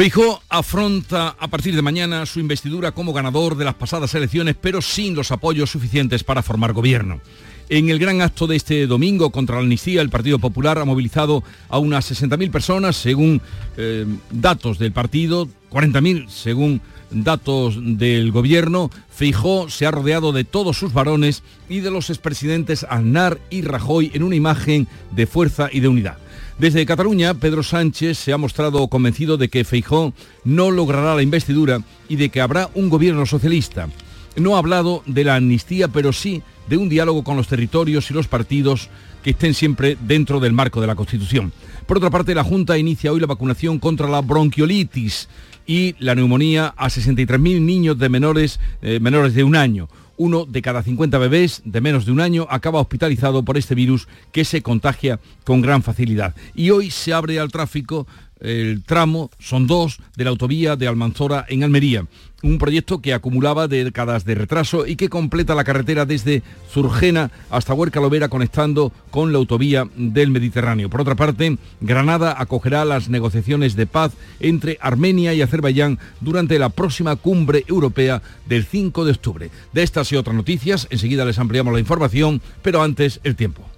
Feijó afronta a partir de mañana su investidura como ganador de las pasadas elecciones, pero sin los apoyos suficientes para formar gobierno. En el gran acto de este domingo contra la amnistía, el Partido Popular ha movilizado a unas 60.000 personas, según eh, datos del partido, 40.000 según datos del gobierno. Feijó se ha rodeado de todos sus varones y de los expresidentes Aznar y Rajoy en una imagen de fuerza y de unidad. Desde Cataluña, Pedro Sánchez se ha mostrado convencido de que Feijó no logrará la investidura y de que habrá un gobierno socialista. No ha hablado de la amnistía, pero sí de un diálogo con los territorios y los partidos que estén siempre dentro del marco de la Constitución. Por otra parte, la Junta inicia hoy la vacunación contra la bronquiolitis y la neumonía a 63.000 niños de menores, eh, menores de un año. Uno de cada 50 bebés de menos de un año acaba hospitalizado por este virus que se contagia con gran facilidad. Y hoy se abre al tráfico el tramo, son dos, de la autovía de Almanzora en Almería. Un proyecto que acumulaba décadas de retraso y que completa la carretera desde Zurgena hasta Huerca Lovera conectando con la autovía del Mediterráneo. Por otra parte, Granada acogerá las negociaciones de paz entre Armenia y Azerbaiyán durante la próxima cumbre europea del 5 de octubre. De estas y otras noticias, enseguida les ampliamos la información, pero antes el tiempo.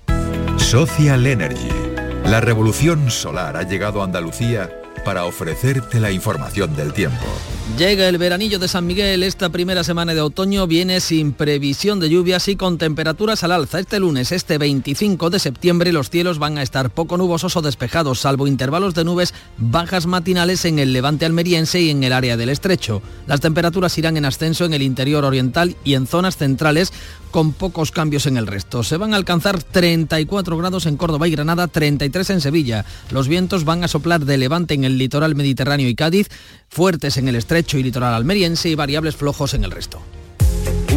Social Energy la revolución solar ha llegado a Andalucía para ofrecerte la información del tiempo. Llega el veranillo de San Miguel. Esta primera semana de otoño viene sin previsión de lluvias y con temperaturas al alza. Este lunes, este 25 de septiembre, los cielos van a estar poco nubosos o despejados, salvo intervalos de nubes bajas matinales en el levante almeriense y en el área del estrecho. Las temperaturas irán en ascenso en el interior oriental y en zonas centrales con pocos cambios en el resto. Se van a alcanzar 34 grados en Córdoba y Granada, 33 en Sevilla. Los vientos van a soplar de levante en el litoral mediterráneo y Cádiz, fuertes en el estrecho y litoral almeriense y variables flojos en el resto.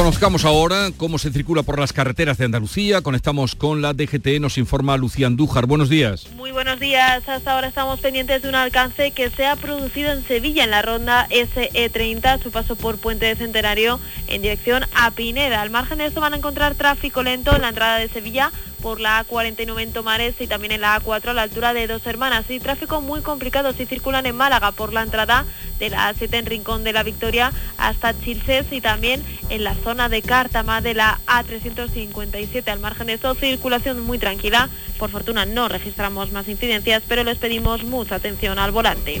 Conozcamos ahora cómo se circula por las carreteras de Andalucía. Conectamos con la DGT, nos informa Lucía Andújar. Buenos días. Muy buenos días. Hasta ahora estamos pendientes de un alcance que se ha producido en Sevilla, en la ronda SE30, su paso por Puente de Centenario en dirección a Pineda. Al margen de esto van a encontrar tráfico lento en la entrada de Sevilla por la A49 en Tomares y también en la A4 a la altura de Dos Hermanas. Y tráfico muy complicado si circulan en Málaga por la entrada de la A7 en Rincón de la Victoria hasta Chilces y también en la zona de Cártama de la A357. Al margen de eso, circulación muy tranquila. Por fortuna no registramos más incidencias, pero les pedimos mucha atención al volante.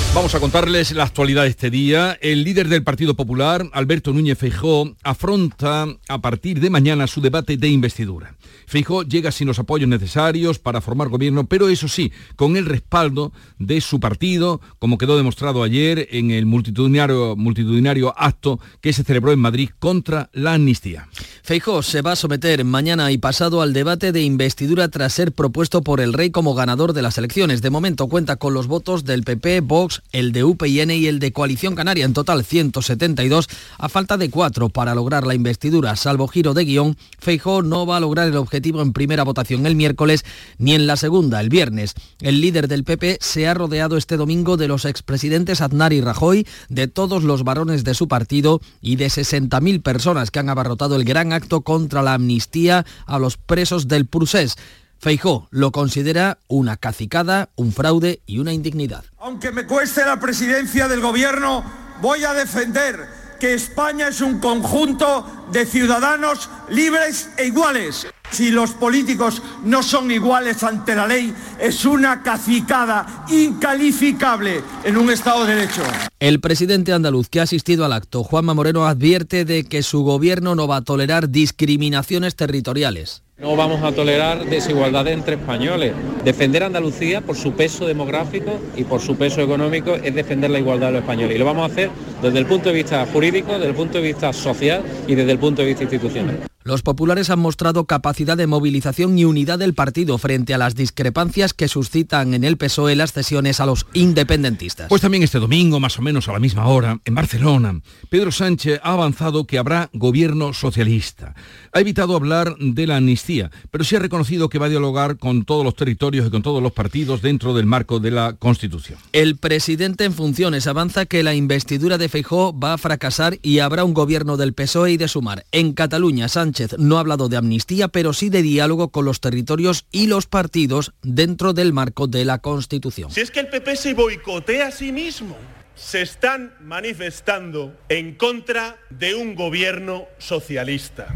Vamos a contarles la actualidad de este día. El líder del Partido Popular, Alberto Núñez Feijó, afronta a partir de mañana su debate de investidura. Feijó llega sin los apoyos necesarios para formar gobierno, pero eso sí, con el respaldo de su partido, como quedó demostrado ayer en el multitudinario, multitudinario acto que se celebró en Madrid contra la amnistía. Feijó se va a someter mañana y pasado al debate de investidura tras ser propuesto por el rey como ganador de las elecciones. De momento cuenta con los votos del PP, Vox, el de UPN y el de Coalición Canaria, en total 172, a falta de cuatro para lograr la investidura. Salvo giro de guion, Feijó no va a lograr el objetivo en primera votación el miércoles ni en la segunda el viernes. El líder del PP se ha rodeado este domingo de los expresidentes Aznar y Rajoy, de todos los varones de su partido y de 60.000 personas que han abarrotado el gran acto contra la amnistía a los presos del Prusés. Feijó lo considera una cacicada, un fraude y una indignidad. Aunque me cueste la presidencia del gobierno, voy a defender que España es un conjunto de ciudadanos libres e iguales. Si los políticos no son iguales ante la ley, es una cacicada incalificable en un Estado de Derecho. El presidente andaluz que ha asistido al acto, Juanma Moreno, advierte de que su gobierno no va a tolerar discriminaciones territoriales. No vamos a tolerar desigualdad entre españoles. Defender Andalucía por su peso demográfico y por su peso económico es defender la igualdad de los españoles. Y lo vamos a hacer desde el punto de vista jurídico, desde el punto de vista social y desde el punto de vista institucional. Los populares han mostrado capacidad de movilización y unidad del partido frente a las discrepancias que suscitan en el PSOE las cesiones a los independentistas. Pues también este domingo, más o menos a la misma hora, en Barcelona, Pedro Sánchez ha avanzado que habrá gobierno socialista. Ha evitado hablar de la amnistía, pero sí ha reconocido que va a dialogar con todos los territorios y con todos los partidos dentro del marco de la Constitución. El presidente en funciones avanza que la investidura de Feijó va a fracasar y habrá un gobierno del PSOE y de Sumar. En Cataluña, Sánchez no ha hablado de amnistía, pero sí de diálogo con los territorios y los partidos dentro del marco de la Constitución. Si es que el PP se boicotea a sí mismo, se están manifestando en contra de un gobierno socialista.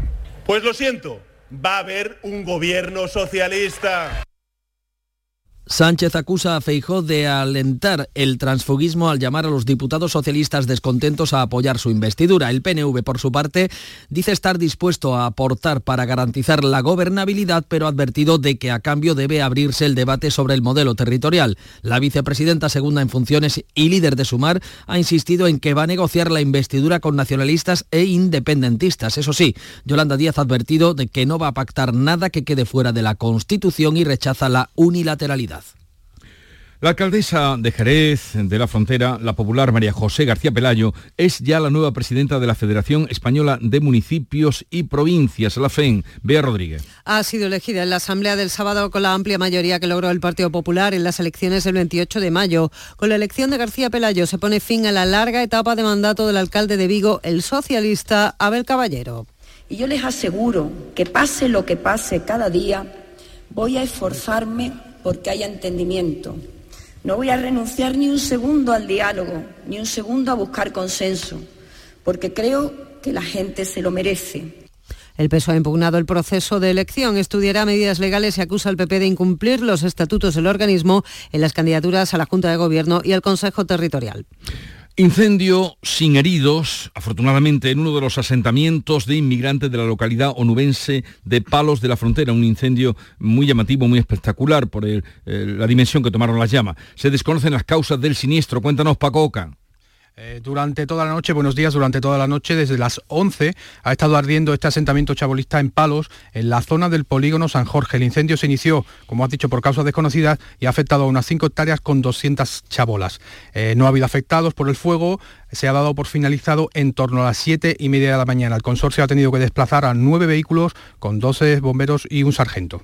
Pues lo siento, va a haber un gobierno socialista. Sánchez acusa a Feijó de alentar el transfugismo al llamar a los diputados socialistas descontentos a apoyar su investidura. El PNV, por su parte, dice estar dispuesto a aportar para garantizar la gobernabilidad, pero ha advertido de que a cambio debe abrirse el debate sobre el modelo territorial. La vicepresidenta segunda en funciones y líder de Sumar ha insistido en que va a negociar la investidura con nacionalistas e independentistas. Eso sí, Yolanda Díaz ha advertido de que no va a pactar nada que quede fuera de la Constitución y rechaza la unilateralidad. La alcaldesa de Jerez de la Frontera, la popular María José García Pelayo, es ya la nueva presidenta de la Federación Española de Municipios y Provincias, la FEN. Bea Rodríguez. Ha sido elegida en la Asamblea del sábado con la amplia mayoría que logró el Partido Popular en las elecciones del 28 de mayo. Con la elección de García Pelayo se pone fin a la larga etapa de mandato del alcalde de Vigo, el socialista Abel Caballero. Y yo les aseguro que pase lo que pase cada día, voy a esforzarme porque haya entendimiento no voy a renunciar ni un segundo al diálogo, ni un segundo a buscar consenso, porque creo que la gente se lo merece. El PSOE ha impugnado el proceso de elección, estudiará medidas legales y acusa al PP de incumplir los estatutos del organismo en las candidaturas a la Junta de Gobierno y al Consejo Territorial. Incendio sin heridos, afortunadamente, en uno de los asentamientos de inmigrantes de la localidad onubense de Palos de la Frontera. Un incendio muy llamativo, muy espectacular por la dimensión que tomaron las llamas. Se desconocen las causas del siniestro. Cuéntanos, Paco Oca. Eh, durante toda la noche, buenos días, durante toda la noche, desde las 11, ha estado ardiendo este asentamiento chabolista en Palos, en la zona del polígono San Jorge. El incendio se inició, como has dicho, por causas desconocidas y ha afectado a unas 5 hectáreas con 200 chabolas. Eh, no ha habido afectados por el fuego, se ha dado por finalizado en torno a las 7 y media de la mañana. El consorcio ha tenido que desplazar a nueve vehículos con 12 bomberos y un sargento.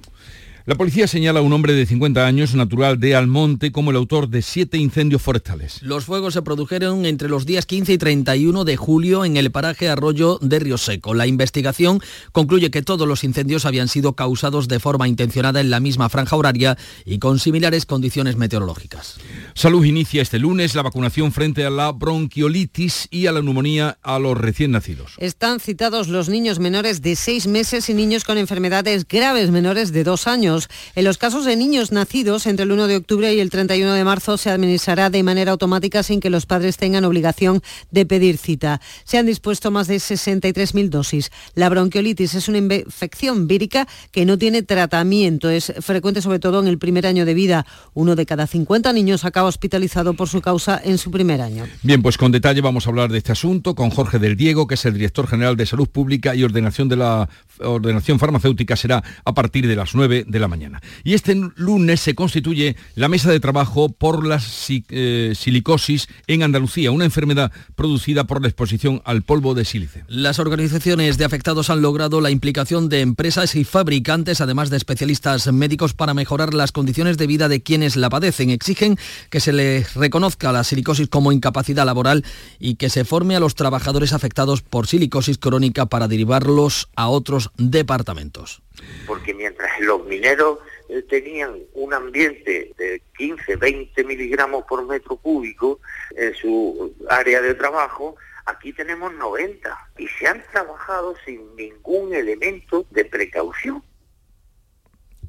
La policía señala a un hombre de 50 años, natural de Almonte, como el autor de siete incendios forestales. Los fuegos se produjeron entre los días 15 y 31 de julio en el paraje Arroyo de Río Seco. La investigación concluye que todos los incendios habían sido causados de forma intencionada en la misma franja horaria y con similares condiciones meteorológicas. Salud inicia este lunes la vacunación frente a la bronquiolitis y a la neumonía a los recién nacidos. Están citados los niños menores de seis meses y niños con enfermedades graves menores de dos años. En los casos de niños nacidos entre el 1 de octubre y el 31 de marzo se administrará de manera automática sin que los padres tengan obligación de pedir cita. Se han dispuesto más de 63.000 dosis. La bronquiolitis es una infección vírica que no tiene tratamiento. Es frecuente sobre todo en el primer año de vida. Uno de cada 50 niños acaba hospitalizado por su causa en su primer año. Bien, pues con detalle vamos a hablar de este asunto con Jorge del Diego, que es el director general de Salud Pública y Ordenación de la Ordenación Farmacéutica será a partir de las 9 de la mañana. Y este lunes se constituye la mesa de trabajo por la eh, silicosis en Andalucía, una enfermedad producida por la exposición al polvo de sílice. Las organizaciones de afectados han logrado la implicación de empresas y fabricantes, además de especialistas médicos, para mejorar las condiciones de vida de quienes la padecen. Exigen que se les reconozca la silicosis como incapacidad laboral y que se forme a los trabajadores afectados por silicosis crónica para derivarlos a otros departamentos. Porque mientras los mineros eh, tenían un ambiente de 15, 20 miligramos por metro cúbico en su área de trabajo, aquí tenemos 90 y se han trabajado sin ningún elemento de precaución.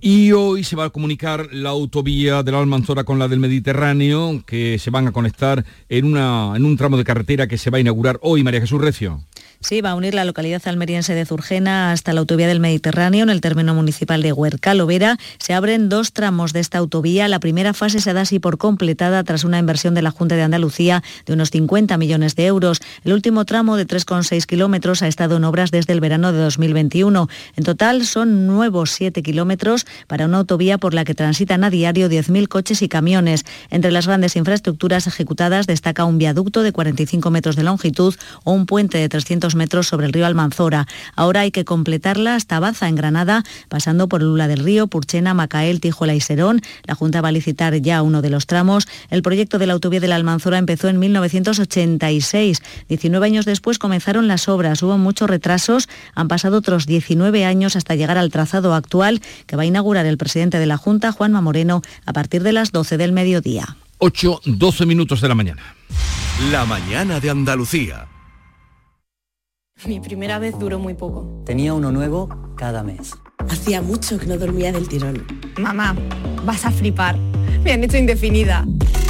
Y hoy se va a comunicar la autovía de la Almanzora con la del Mediterráneo, que se van a conectar en, una, en un tramo de carretera que se va a inaugurar hoy, María Jesús Recio. Sí, va a unir la localidad almeriense de Zurgena hasta la autovía del Mediterráneo en el término municipal de Huerca, Lovera. Se abren dos tramos de esta autovía. La primera fase se da así por completada tras una inversión de la Junta de Andalucía de unos 50 millones de euros. El último tramo de 3,6 kilómetros ha estado en obras desde el verano de 2021. En total son nuevos 7 kilómetros para una autovía por la que transitan a diario 10.000 coches y camiones. Entre las grandes infraestructuras ejecutadas destaca un viaducto de 45 metros de longitud o un puente de 300 metros sobre el río Almanzora. Ahora hay que completarla hasta Baza, en Granada, pasando por Lula del Río, Purchena, Macael, Tijuela y Serón. La Junta va a licitar ya uno de los tramos. El proyecto de la autovía de la Almanzora empezó en 1986. 19 años después comenzaron las obras. Hubo muchos retrasos. Han pasado otros 19 años hasta llegar al trazado actual que va a inaugurar el presidente de la Junta, Juanma Moreno, a partir de las 12 del mediodía. 8, 12 minutos de la mañana. La mañana de Andalucía. Mi primera vez duró muy poco. Tenía uno nuevo cada mes. Hacía mucho que no dormía del tirón. Mamá, vas a flipar. Me han hecho indefinida.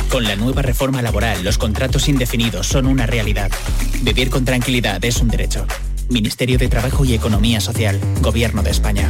Con la nueva reforma laboral, los contratos indefinidos son una realidad. Vivir con tranquilidad es un derecho. Ministerio de Trabajo y Economía Social, Gobierno de España.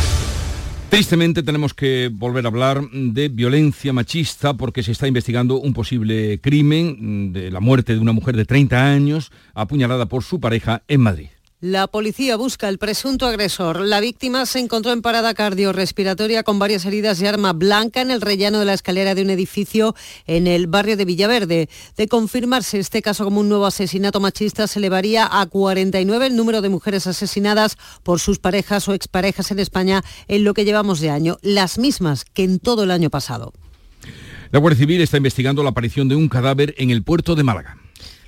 Tristemente tenemos que volver a hablar de violencia machista porque se está investigando un posible crimen de la muerte de una mujer de 30 años apuñalada por su pareja en Madrid. La policía busca al presunto agresor. La víctima se encontró en parada cardiorrespiratoria con varias heridas de arma blanca en el rellano de la escalera de un edificio en el barrio de Villaverde. De confirmarse este caso como un nuevo asesinato machista, se elevaría a 49 el número de mujeres asesinadas por sus parejas o exparejas en España en lo que llevamos de año, las mismas que en todo el año pasado. La Guardia Civil está investigando la aparición de un cadáver en el puerto de Málaga.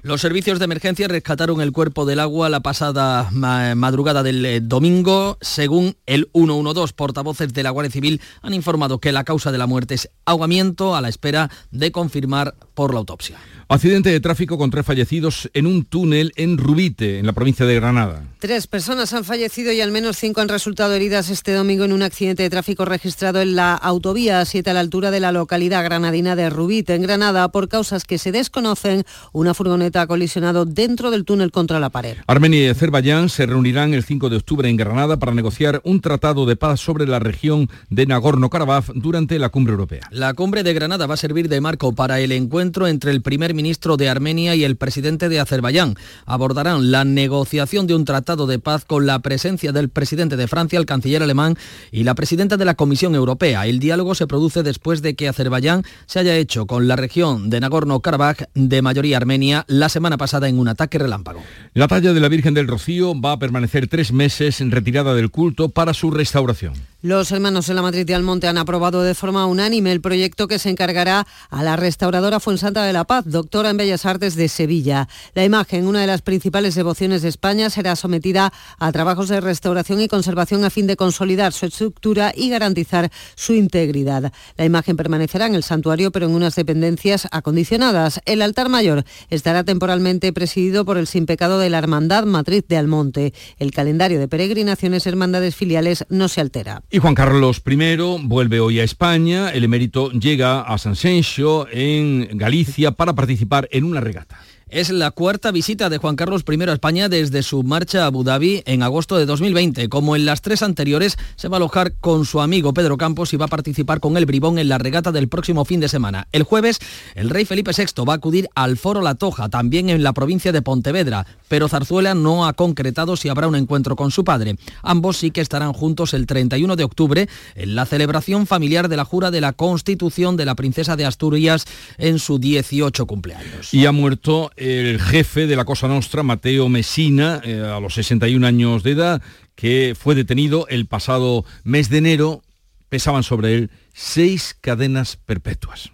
Los servicios de emergencia rescataron el cuerpo del agua la pasada madrugada del eh, domingo. Según el 112, portavoces de la Guardia Civil han informado que la causa de la muerte es ahogamiento a la espera de confirmar por la autopsia. Accidente de tráfico con tres fallecidos en un túnel en Rubite, en la provincia de Granada. Tres personas han fallecido y al menos cinco han resultado heridas este domingo en un accidente de tráfico registrado en la autovía 7 a la altura de la localidad granadina de Rubite, en Granada, por causas que se desconocen. Una furgoneta ha colisionado dentro del túnel contra la pared. Armenia y Azerbaiyán se reunirán el 5 de octubre en Granada para negociar un tratado de paz sobre la región de Nagorno-Karabaj durante la cumbre europea. La cumbre de Granada va a servir de marco para el encuentro entre el primer ministro de Armenia y el presidente de Azerbaiyán. Abordarán la negociación de un tratado de paz con la presencia del presidente de Francia, el canciller alemán y la presidenta de la Comisión Europea. El diálogo se produce después de que Azerbaiyán se haya hecho con la región de Nagorno-Karabaj de mayoría armenia la semana pasada en un ataque relámpago. La talla de la Virgen del Rocío va a permanecer tres meses en retirada del culto para su restauración. Los hermanos de la Matriz de Almonte han aprobado de forma unánime el proyecto que se encargará a la restauradora Fuensanta de la Paz, doctora en Bellas Artes de Sevilla. La imagen, una de las principales devociones de España, será sometida a trabajos de restauración y conservación a fin de consolidar su estructura y garantizar su integridad. La imagen permanecerá en el santuario, pero en unas dependencias acondicionadas. El altar mayor estará temporalmente presidido por el sin pecado de la Hermandad Matriz de Almonte. El calendario de peregrinaciones hermandades filiales no se altera. Y Juan Carlos I vuelve hoy a España. El emérito llega a San Sencio, en Galicia, para participar en una regata. Es la cuarta visita de Juan Carlos I a España desde su marcha a Abu Dhabi en agosto de 2020. Como en las tres anteriores, se va a alojar con su amigo Pedro Campos y va a participar con el Bribón en la regata del próximo fin de semana. El jueves, el rey Felipe VI va a acudir al Foro La Toja, también en la provincia de Pontevedra, pero Zarzuela no ha concretado si habrá un encuentro con su padre. Ambos sí que estarán juntos el 31 de octubre en la celebración familiar de la jura de la Constitución de la princesa de Asturias en su 18 cumpleaños. Y ha muerto el jefe de la Cosa Nostra, Mateo Messina, eh, a los 61 años de edad, que fue detenido el pasado mes de enero. Pesaban sobre él seis cadenas perpetuas.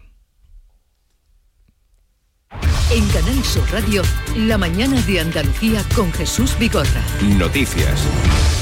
En Canal Sur Radio, la mañana de Andalucía con Jesús Bigorra. Noticias.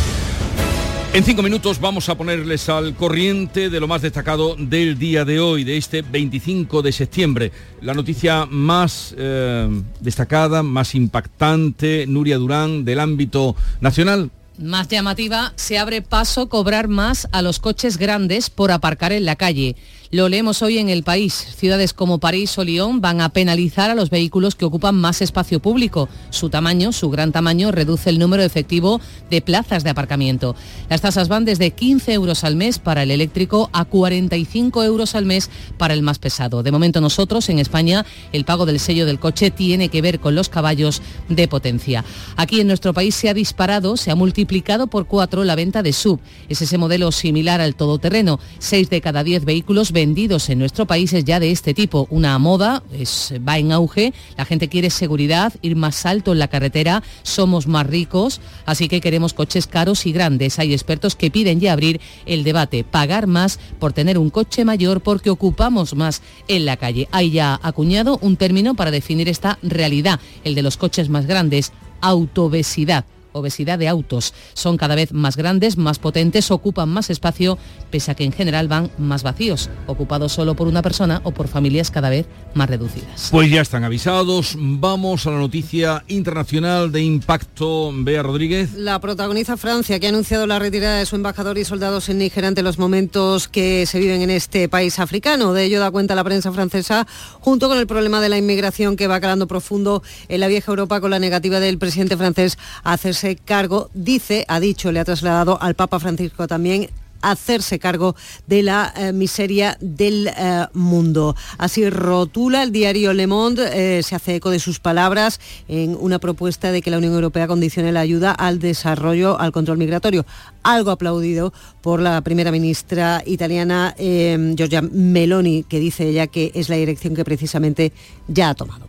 En cinco minutos vamos a ponerles al corriente de lo más destacado del día de hoy, de este 25 de septiembre. La noticia más eh, destacada, más impactante, Nuria Durán, del ámbito nacional. Más llamativa, se abre paso cobrar más a los coches grandes por aparcar en la calle. Lo leemos hoy en el país. Ciudades como París o Lyon van a penalizar a los vehículos que ocupan más espacio público. Su tamaño, su gran tamaño, reduce el número efectivo de plazas de aparcamiento. Las tasas van desde 15 euros al mes para el eléctrico a 45 euros al mes para el más pesado. De momento nosotros en España el pago del sello del coche tiene que ver con los caballos de potencia. Aquí en nuestro país se ha disparado, se ha multiplicado por cuatro la venta de sub. Es ese modelo similar al todoterreno. Seis de cada diez vehículos vendidos en nuestro país es ya de este tipo. Una moda, es, va en auge, la gente quiere seguridad, ir más alto en la carretera, somos más ricos, así que queremos coches caros y grandes. Hay expertos que piden ya abrir el debate, pagar más por tener un coche mayor porque ocupamos más en la calle. Hay ya acuñado un término para definir esta realidad, el de los coches más grandes, autobesidad obesidad de autos. Son cada vez más grandes, más potentes, ocupan más espacio, pese a que en general van más vacíos, ocupados solo por una persona o por familias cada vez más reducidas. Pues ya están avisados. Vamos a la noticia internacional de impacto. Bea Rodríguez. La protagoniza Francia, que ha anunciado la retirada de su embajador y soldados en Níger ante los momentos que se viven en este país africano. De ello da cuenta la prensa francesa, junto con el problema de la inmigración que va calando profundo en la vieja Europa con la negativa del presidente francés a hacerse cargo, dice, ha dicho, le ha trasladado al Papa Francisco también hacerse cargo de la eh, miseria del eh, mundo. Así rotula el diario Le Monde, eh, se hace eco de sus palabras en una propuesta de que la Unión Europea condicione la ayuda al desarrollo, al control migratorio, algo aplaudido por la primera ministra italiana Giorgia Meloni, que dice ella que es la dirección que precisamente ya ha tomado.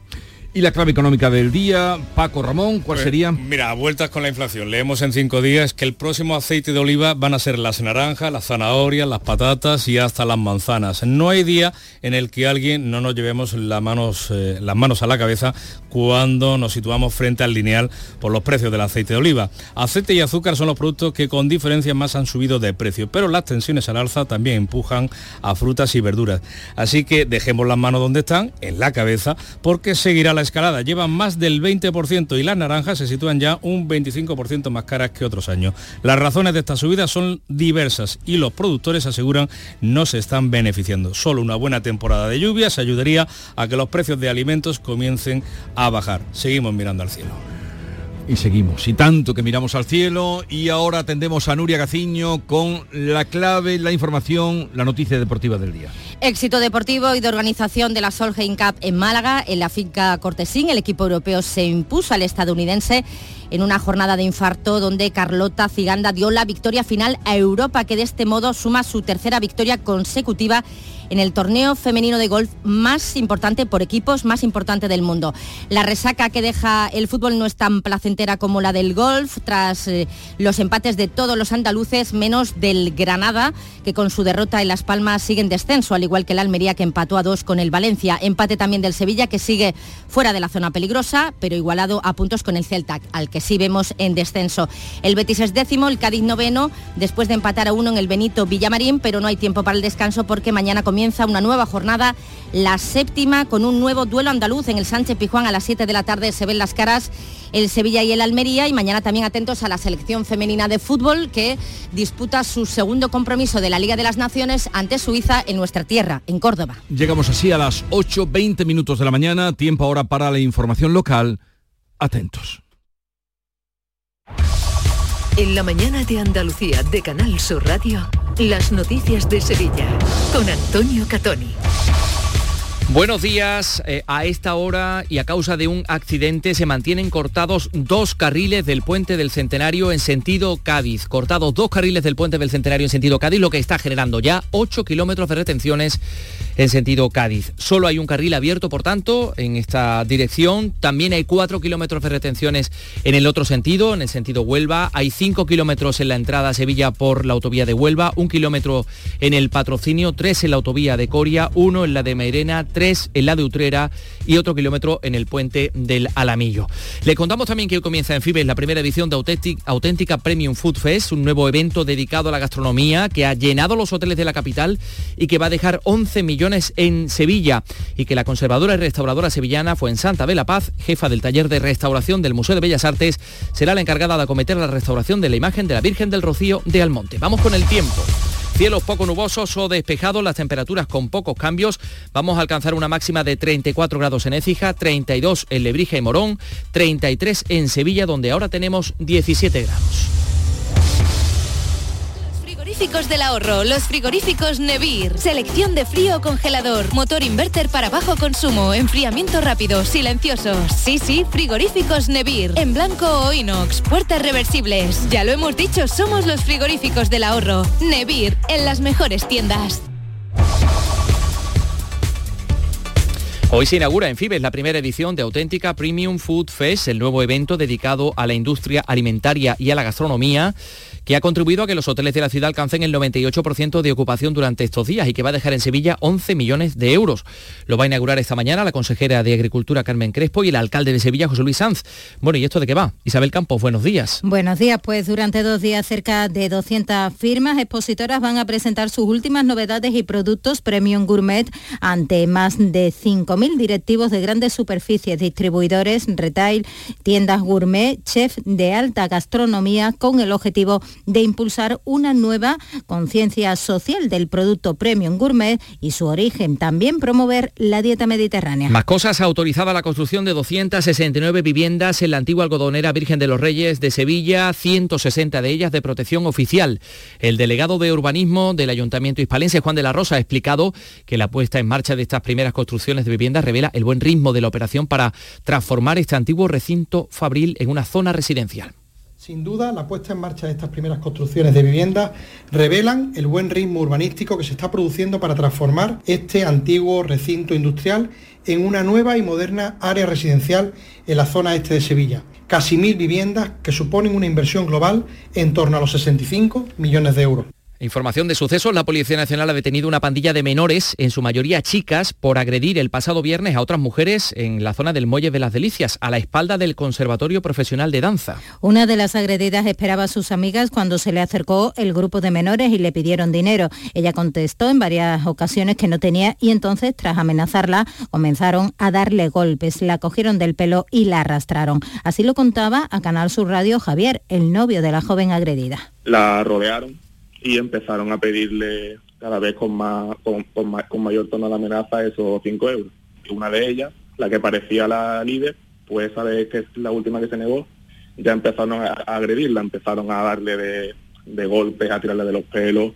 Y la clave económica del día, Paco Ramón, ¿cuál Pues, sería? Mira, vueltas con la inflación. Leemos en cinco días que el próximo aceite de oliva van a ser las naranjas, las zanahorias, las patatas y hasta las manzanas. No hay día en el que alguien no nos llevemos las manos, eh, las manos a la cabeza cuando nos situamos frente al lineal por los precios del aceite de oliva. Aceite y azúcar son los productos que con diferencia más han subido de precio, pero las tensiones al alza también empujan a frutas y verduras. Así que dejemos las manos donde están, en la cabeza, porque seguirá la escalada. Llevan más del 20% y las naranjas se sitúan ya un 25% más caras que otros años. Las razones de esta subida son diversas y los productores aseguran no se están beneficiando. Solo una buena temporada de lluvias ayudaría a que los precios de alimentos comiencen a bajar. Seguimos mirando al cielo. Y seguimos, y tanto que miramos al cielo, y ahora atendemos a Nuria Gaciño con la clave, la información, la noticia deportiva del día. Éxito deportivo y de organización de la Solheim Cup en Málaga. En la finca Cortesín, el equipo europeo se impuso al estadounidense en una jornada de infarto donde Carlota Ciganda dio la victoria final a Europa, que de este modo suma su tercera victoria consecutiva en el torneo femenino de golf más importante por equipos, más importante del mundo. La resaca que deja el fútbol no es tan placentera como la del golf, tras eh, los empates de todos los andaluces, menos del Granada, que con su derrota en Las Palmas sigue en descenso, al igual que el Almería, que empató a dos con el Valencia. Empate también del Sevilla, que sigue fuera de la zona peligrosa, pero igualado a puntos con el Celta, al que sí vemos en descenso. El Betis es décimo, el Cádiz noveno, después de empatar a uno en el Benito Villamarín, pero no hay tiempo para el descanso porque mañana comienza una nueva jornada, la séptima, con un nuevo duelo andaluz en el Sánchez Pijuán a las 7 de la tarde. Se ven las caras el Sevilla y el Almería y mañana también atentos a la selección femenina de fútbol que disputa su segundo compromiso de la Liga de las Naciones ante Suiza en nuestra tierra, en Córdoba. Llegamos así a las 8.20 minutos de la mañana, tiempo ahora para la información local. Atentos. En la mañana de Andalucía de Canal Sur Radio. Las noticias de Sevilla con Antonio Catoni. Buenos días. Eh, a esta hora y a causa de un accidente se mantienen cortados dos carriles del puente del Centenario en sentido Cádiz. Cortados dos carriles del puente del Centenario en sentido Cádiz, lo que está generando ya 8 kilómetros de retenciones en sentido Cádiz. Solo hay un carril abierto, por tanto, en esta dirección. También hay 4 kilómetros de retenciones en el otro sentido, en el sentido Huelva. Hay 5 kilómetros en la entrada a Sevilla por la autovía de Huelva, un kilómetro en el patrocinio, 3 en la autovía de Coria, uno en la de Mairena, tres en la de Utrera y otro kilómetro en el puente del Alamillo. Le contamos también que hoy comienza en Fibes la primera edición de Auténtica Premium Food Fest, un nuevo evento dedicado a la gastronomía que ha llenado los hoteles de la capital y que va a dejar 11 millones en Sevilla y que la conservadora y restauradora sevillana fue en Santa de la Paz, jefa del taller de restauración del Museo de Bellas Artes, será la encargada de acometer la restauración de la imagen de la Virgen del Rocío de Almonte. Vamos con el tiempo. Cielos poco nubosos o despejados, las temperaturas con pocos cambios. Vamos a alcanzar una máxima de 34 grados en Écija, 32 en Lebrija y Morón, 33 en Sevilla, donde ahora tenemos 17 grados frigoríficos del ahorro, los frigoríficos Nevir. Selección de frío congelador, motor inverter para bajo consumo, enfriamiento rápido, silencioso. Sí, sí, frigoríficos Nevir. En blanco o inox, puertas reversibles. Ya lo hemos dicho, somos los frigoríficos del ahorro. Nevir, en las mejores tiendas. Hoy se inaugura en Fibes la primera edición de Auténtica Premium Food Fest, el nuevo evento dedicado a la industria alimentaria y a la gastronomía que ha contribuido a que los hoteles de la ciudad alcancen el 98% de ocupación durante estos días y que va a dejar en Sevilla 11 millones de euros. Lo va a inaugurar esta mañana la consejera de Agricultura Carmen Crespo y el alcalde de Sevilla José Luis Sanz. Bueno, ¿y esto de qué va? Isabel Campos, buenos días. Buenos días, pues durante dos días cerca de 200 firmas expositoras van a presentar sus últimas novedades y productos Premium Gourmet ante más de 5.000 directivos de grandes superficies, distribuidores, retail, tiendas gourmet, chef de alta gastronomía con el objetivo de impulsar una nueva conciencia social del producto premium gourmet y su origen. También promover la dieta mediterránea. Más cosas, autorizada la construcción de 269 viviendas en la antigua algodonera Virgen de los Reyes de Sevilla, 160 de ellas de protección oficial. El delegado de urbanismo del Ayuntamiento Hispalense, Juan de la Rosa, ha explicado que la puesta en marcha de estas primeras construcciones de viviendas revela el buen ritmo de la operación para transformar este antiguo recinto fabril en una zona residencial. Sin duda, la puesta en marcha de estas primeras construcciones de viviendas revelan el buen ritmo urbanístico que se está produciendo para transformar este antiguo recinto industrial en una nueva y moderna área residencial en la zona este de Sevilla. Casi mil viviendas que suponen una inversión global en torno a los 65 millones de euros. Información de sucesos, la Policía Nacional ha detenido una pandilla de menores, en su mayoría chicas, por agredir el pasado viernes a otras mujeres en la zona del Muelle de las Delicias, a la espalda del Conservatorio Profesional de Danza. Una de las agredidas esperaba a sus amigas cuando se le acercó el grupo de menores y le pidieron dinero. Ella contestó en varias ocasiones que no tenía y entonces, tras amenazarla, comenzaron a darle golpes, la cogieron del pelo y la arrastraron. Así lo contaba a Canal Sur Radio Javier, el novio de la joven agredida. La rodearon y empezaron a pedirle cada vez con más con, con, mayor tono de amenaza esos 5 euros. Y una de ellas, la que parecía la líder, pues esa que es la última que se negó, ya empezaron a, agredirla, empezaron a darle de, de golpes, a tirarle de los pelos,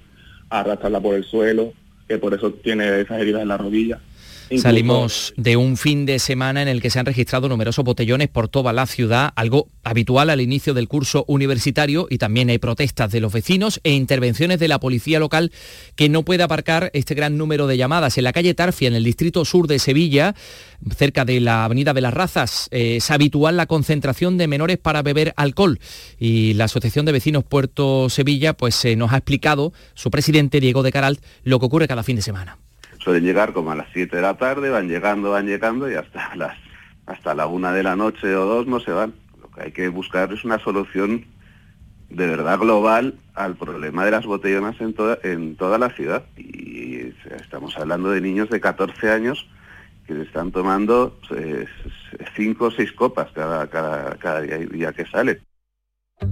a arrastrarla por el suelo, que por eso tiene esas heridas en la rodilla. Salimos de un fin de semana en el que se han registrado numerosos botellones por toda la ciudad, algo habitual al inicio del curso universitario y también hay protestas de los vecinos e intervenciones de la policía local que no puede aparcar este gran número de llamadas. En la calle Tarfia, en el distrito sur de Sevilla, cerca de la Avenida de las Razas, eh, es habitual la concentración de menores para beber alcohol y la Asociación de Vecinos Puerto Sevilla pues eh, nos ha explicado su presidente Diego de Caralt lo que ocurre cada fin de semana suelen llegar como a las 7 de la tarde, van llegando, van llegando y hasta las hasta la una de la noche o dos no se van. Lo que hay que buscar es una solución de verdad global al problema de las botellonas en toda, en toda la ciudad. Y estamos hablando de niños de 14 años que están tomando 5 o 6 copas cada, cada, cada día que salen.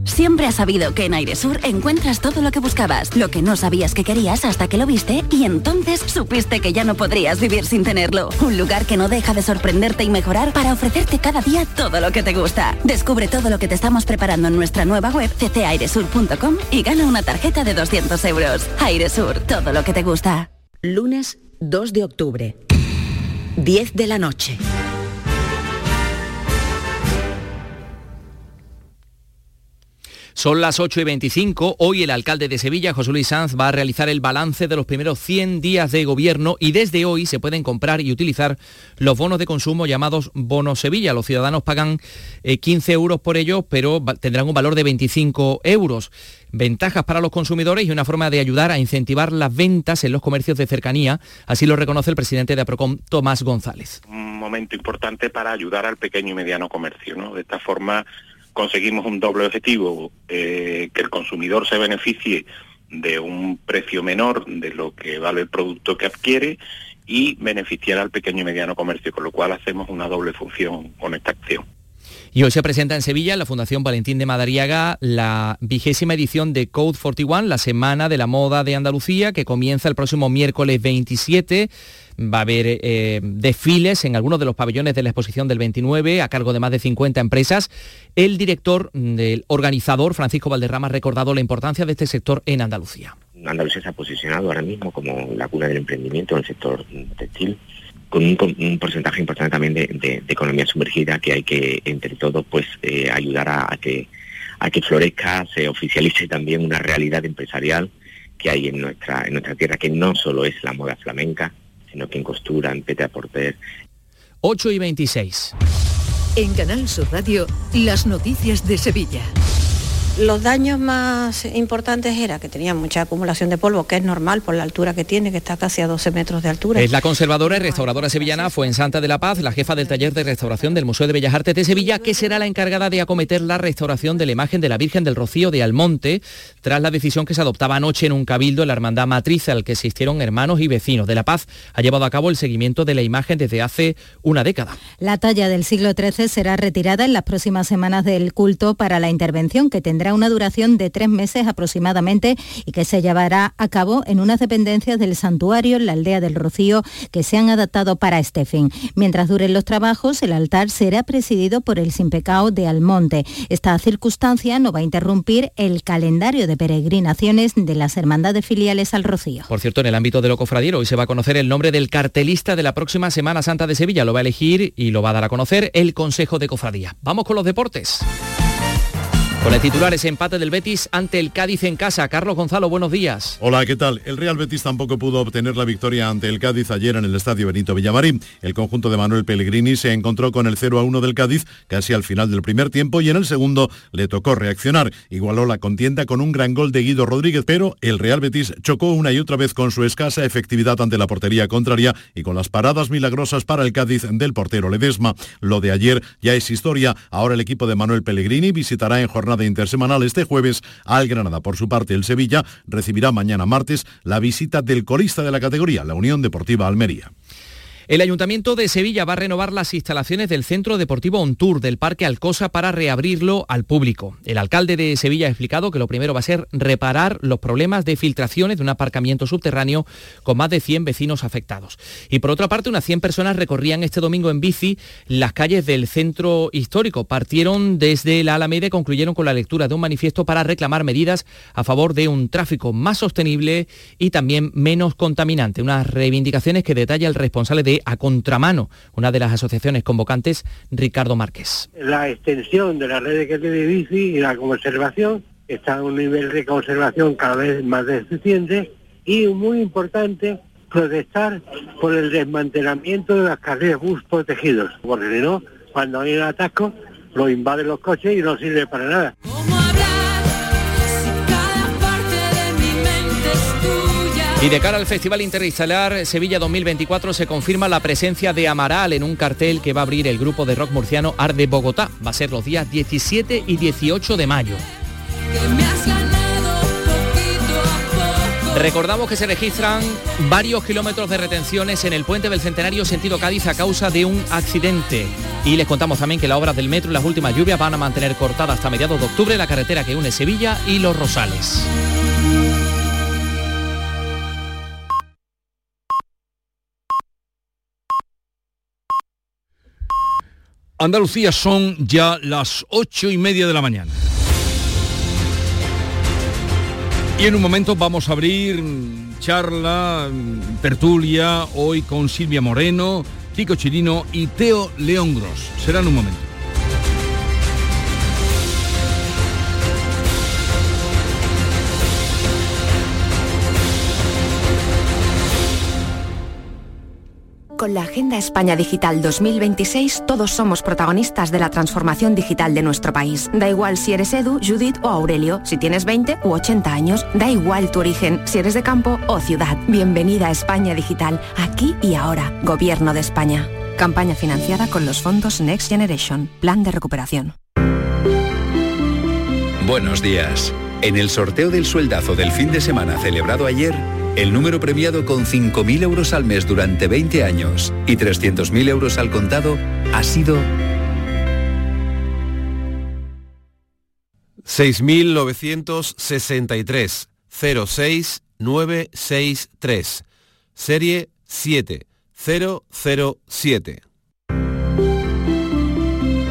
Siempre has sabido que en Airesur encuentras todo lo que buscabas, lo que no sabías que querías hasta que lo viste y entonces supiste que ya no podrías vivir sin tenerlo. Un lugar que no deja de sorprenderte y mejorar para ofrecerte cada día todo lo que te gusta. Descubre todo lo que te estamos preparando en nuestra nueva web ccairesur.com y gana una tarjeta de 200 euros. Airesur, todo lo que te gusta. Lunes 2 de octubre, 10 de la noche. Son las 8 y 25. Hoy el alcalde de Sevilla, José Luis Sanz, va a realizar el balance de los primeros 100 días de gobierno y desde hoy se pueden comprar y utilizar los bonos de consumo llamados bonos Sevilla. Los ciudadanos pagan 15 eh, euros por ellos, pero tendrán un valor de 25 euros. Ventajas para los consumidores y una forma de ayudar a incentivar las ventas en los comercios de cercanía. Así lo reconoce el presidente de APROCOM, Tomás González. Un momento importante para ayudar al pequeño y mediano comercio. De esta forma conseguimos un doble objetivo, eh, que el consumidor se beneficie de un precio menor de lo que vale el producto que adquiere y beneficiar al pequeño y mediano comercio, con lo cual hacemos una doble función con esta acción. Y hoy se presenta en Sevilla, la Fundación Valentín de Madariaga, la vigésima edición de Code 41, la Semana de la Moda de Andalucía, que comienza el próximo miércoles 27 Va a haber eh, desfiles en algunos de los pabellones de la exposición del 29 a cargo de más de 50 empresas. El director del organizador, Francisco Valderrama, ha recordado la importancia de este sector en Andalucía. Andalucía se ha posicionado ahora mismo como la cuna del emprendimiento en el sector textil con un, porcentaje importante también de, economía sumergida que hay que entre todos pues eh, ayudar a, que a que florezca, se oficialice también una realidad empresarial que hay en nuestra en nuestra tierra que no solo es la moda flamenca, sino que en costura, en pete a porter. 8 y 26. En Canal Sur Radio, las noticias de Sevilla. Los daños más importantes era que tenía mucha acumulación de polvo, que es normal por la altura que tiene, que está casi a 12 metros de altura. Es la conservadora y restauradora sevillana fue en Santa de la Paz, la jefa del taller de restauración del Museo de Bellas Artes de Sevilla, que será la encargada de acometer la restauración de la imagen de la Virgen del Rocío de Almonte, tras la decisión que se adoptaba anoche en un cabildo en la hermandad matriz al que asistieron hermanos y vecinos de La Paz. Ha llevado a cabo el seguimiento de la imagen desde hace una década. La talla del siglo XIII será retirada en las próximas semanas del culto para la intervención que tendrá una duración de tres meses aproximadamente y que se llevará a cabo en unas dependencias del santuario en la aldea del Rocío que se han adaptado para este fin. Mientras duren los trabajos, el altar será presidido por el Simpecao de Almonte. Esta circunstancia no va a interrumpir el calendario de peregrinaciones de las hermandades filiales al Rocío. Por cierto, en el ámbito de lo cofradiero, hoy se va a conocer el nombre del cartelista de la próxima Semana Santa de Sevilla. Lo va a elegir y lo va a dar a conocer el Consejo de Cofradía. Vamos con los deportes. Con el titular ese empate del Betis ante el Cádiz en casa. Carlos Gonzalo, buenos días. Hola, ¿qué tal? El Real Betis tampoco pudo obtener la victoria ante el Cádiz ayer en el Estadio Benito Villamarín. El conjunto de Manuel Pellegrini se encontró con el 0 a 1 del Cádiz casi al final del primer tiempo y en el segundo le tocó reaccionar. Igualó la contienda con un gran gol de Guido Rodríguez, pero el Real Betis chocó una y otra vez con su escasa efectividad ante la portería contraria y con las paradas milagrosas para el Cádiz del portero Ledesma. Lo de ayer ya es historia. Ahora el equipo de Manuel Pellegrini visitará en jornada intersemanal este jueves al Granada. Por su parte, el Sevilla recibirá mañana martes la visita del colista de la categoría, la Unión Deportiva Almería. El Ayuntamiento de Sevilla va a renovar las instalaciones del Centro Deportivo Ontour del Parque Alcosa para reabrirlo al público. El alcalde de Sevilla ha explicado que lo primero va a ser reparar los problemas de filtraciones de un aparcamiento subterráneo con más de 100 vecinos afectados. Y por otra parte, unas 100 personas recorrían este domingo en bici las calles del centro histórico. Partieron desde la Alameda y concluyeron con la lectura de un manifiesto para reclamar medidas a favor de un tráfico más sostenible y también menos contaminante. Unas reivindicaciones que detalla el responsable A Contramano, una de las asociaciones convocantes, Ricardo Márquez. La extensión de la red de bici y la conservación está a un nivel de conservación cada vez más deficiente y muy importante protestar por el desmantelamiento de las carreras bus protegidos, porque si no, cuando hay un atasco, lo invaden los coches y no sirve para nada. Y de cara al Festival Interinsular Sevilla 2024 se confirma la presencia de Amaral en un cartel que va a abrir el grupo de rock murciano Arde Bogotá. Va a ser los días 17 y 18 de mayo. Recordamos que se registran varios kilómetros de retenciones en el puente del Centenario sentido Cádiz a causa de un accidente. Y les contamos también que las obras del metro y las últimas lluvias van a mantener cortada hasta mediados de octubre la carretera que une Sevilla y Los Rosales. Andalucía son ya las ocho y media de la mañana. Y en un momento vamos a abrir charla, tertulia, hoy con Silvia Moreno, Tico Chirino y Teo León Gros. Será en un momento. Con la Agenda España Digital 2026 todos somos protagonistas de la transformación digital de nuestro país. Da igual si eres Edu, Judith o Aurelio, si tienes 20 u 80 años, da igual tu origen, si eres de campo o ciudad. Bienvenida a España Digital, aquí y ahora. Gobierno de España. Campaña financiada con los fondos Next Generation, Plan de Recuperación. Buenos días. En el sorteo del sueldazo del fin de semana celebrado ayer, el número premiado con 5.000 euros al mes durante 20 años y 300.000 euros al contado ha sido 6.963 06963 serie 7007.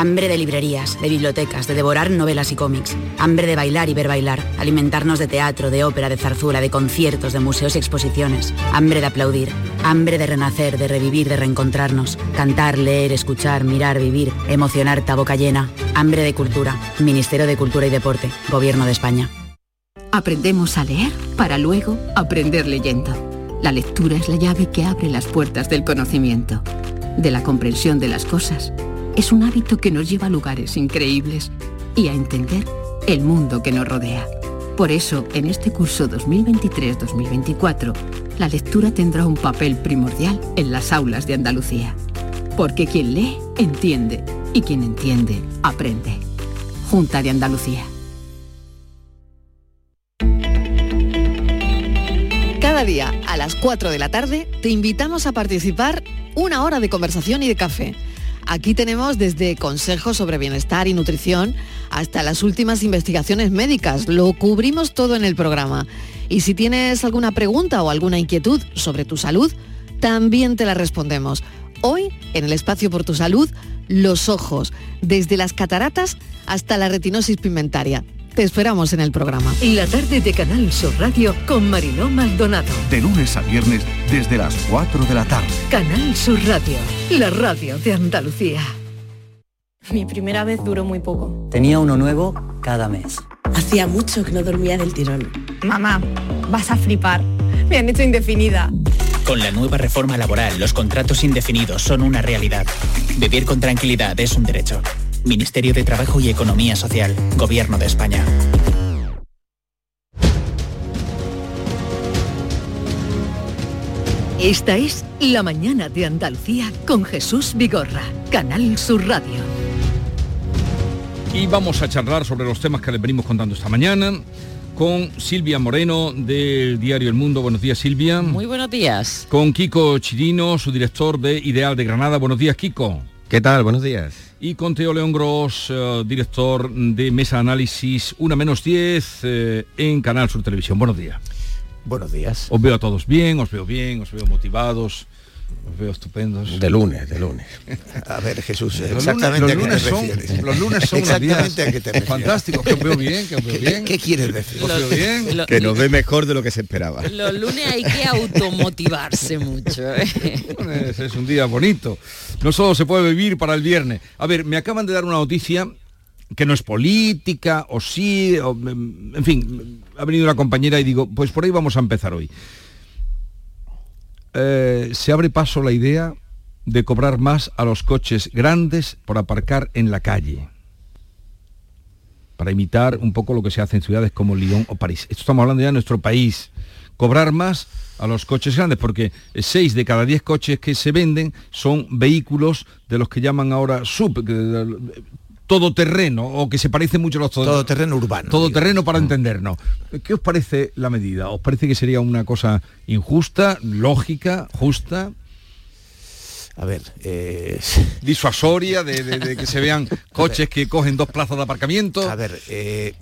Hambre de librerías, de bibliotecas, de devorar novelas y cómics. Hambre de bailar y ver bailar. Alimentarnos de teatro, de ópera, de zarzuela, de conciertos, de museos y exposiciones. Hambre de aplaudir. Hambre de renacer, de revivir, de reencontrarnos. Cantar, leer, escuchar, mirar, vivir. Emocionar, ta boca llena. Hambre de cultura. Ministerio de Cultura y Deporte. Gobierno de España. Aprendemos a leer para luego aprender leyendo. La lectura es la llave que abre las puertas del conocimiento, de la comprensión de las cosas es un hábito que nos lleva a lugares increíbles y a entender el mundo que nos rodea. Por eso, en este curso 2023-2024, la lectura tendrá un papel primordial en las aulas de Andalucía. Porque quien lee, entiende, y quien entiende, aprende. Junta de Andalucía. Cada día, a las 4 de la tarde, te invitamos a participar una hora de conversación y de café Aquí tenemos desde consejos sobre bienestar y nutrición hasta las últimas investigaciones médicas. Lo cubrimos todo en el programa. Y si tienes alguna pregunta o alguna inquietud sobre tu salud, también te la respondemos. Hoy, en el espacio por tu salud, los ojos, desde las cataratas hasta la retinosis pigmentaria. Te esperamos en el programa. La tarde de Canal Sur Radio con Mariló Maldonado. De lunes a viernes desde las 4 de la tarde. Canal Sur Radio, la radio de Andalucía. Mi primera vez duró muy poco. Tenía uno nuevo cada mes. Hacía mucho que no dormía del tirón. Mamá, vas a flipar. Me han hecho indefinida. Con la nueva reforma laboral, los contratos indefinidos son una realidad. Vivir con tranquilidad es un derecho. Ministerio de Trabajo y Economía Social, Gobierno de España. Esta es La Mañana de Andalucía con Jesús Vigorra, Canal Sur Radio. Y vamos a charlar sobre los temas que les venimos contando esta mañana con Silvia Moreno del diario El Mundo. Buenos días, Silvia. Muy buenos días. Con Kiko Chirino, su director de Ideal de Granada. Buenos días, Kiko. ¿Qué tal? Buenos días. Y con Teo León Gross, eh, director de Mesa Análisis 1 menos 10 eh, en Canal Sur Televisión. Buenos días. Buenos días. Os veo a todos bien, os veo bien, os veo motivados. Os veo estupendos. De lunes, de lunes. A ver, Jesús, Los exactamente lunes- los a qué te lunes son- los lunes son exactamente días a qué te refieres. fantásticos, que os veo bien, que os veo ¿Qué- bien. ¿Qué quieres decir? Os veo bien. Lo- Que nos ve mejor de lo que se esperaba. Los lunes hay que automotivarse mucho. ¿eh? Lunes es un día bonito. No solo se puede vivir para el viernes. A ver, me acaban de dar una noticia que no es política, o sí, o, mm, en fin, ha venido una compañera y digo, pues por ahí vamos a empezar hoy. Eh, se abre paso la idea de cobrar más a los coches grandes por aparcar en la calle. Para imitar un poco lo que se hace en ciudades como Lyon o París. Esto estamos hablando ya de nuestro país. Cobrar más a los coches grandes, porque seis de cada diez coches que se venden son vehículos de los que llaman ahora sub, todoterreno, o que se parecen mucho a los todo- Todoterreno urbano. Todoterreno para entendernos. ¿Qué os parece la medida? ¿Os parece que sería una cosa injusta, lógica, justa? A ver, eh, disuasoria de, de- de que se vean coches que cogen dos plazas de aparcamiento. A ver, eh,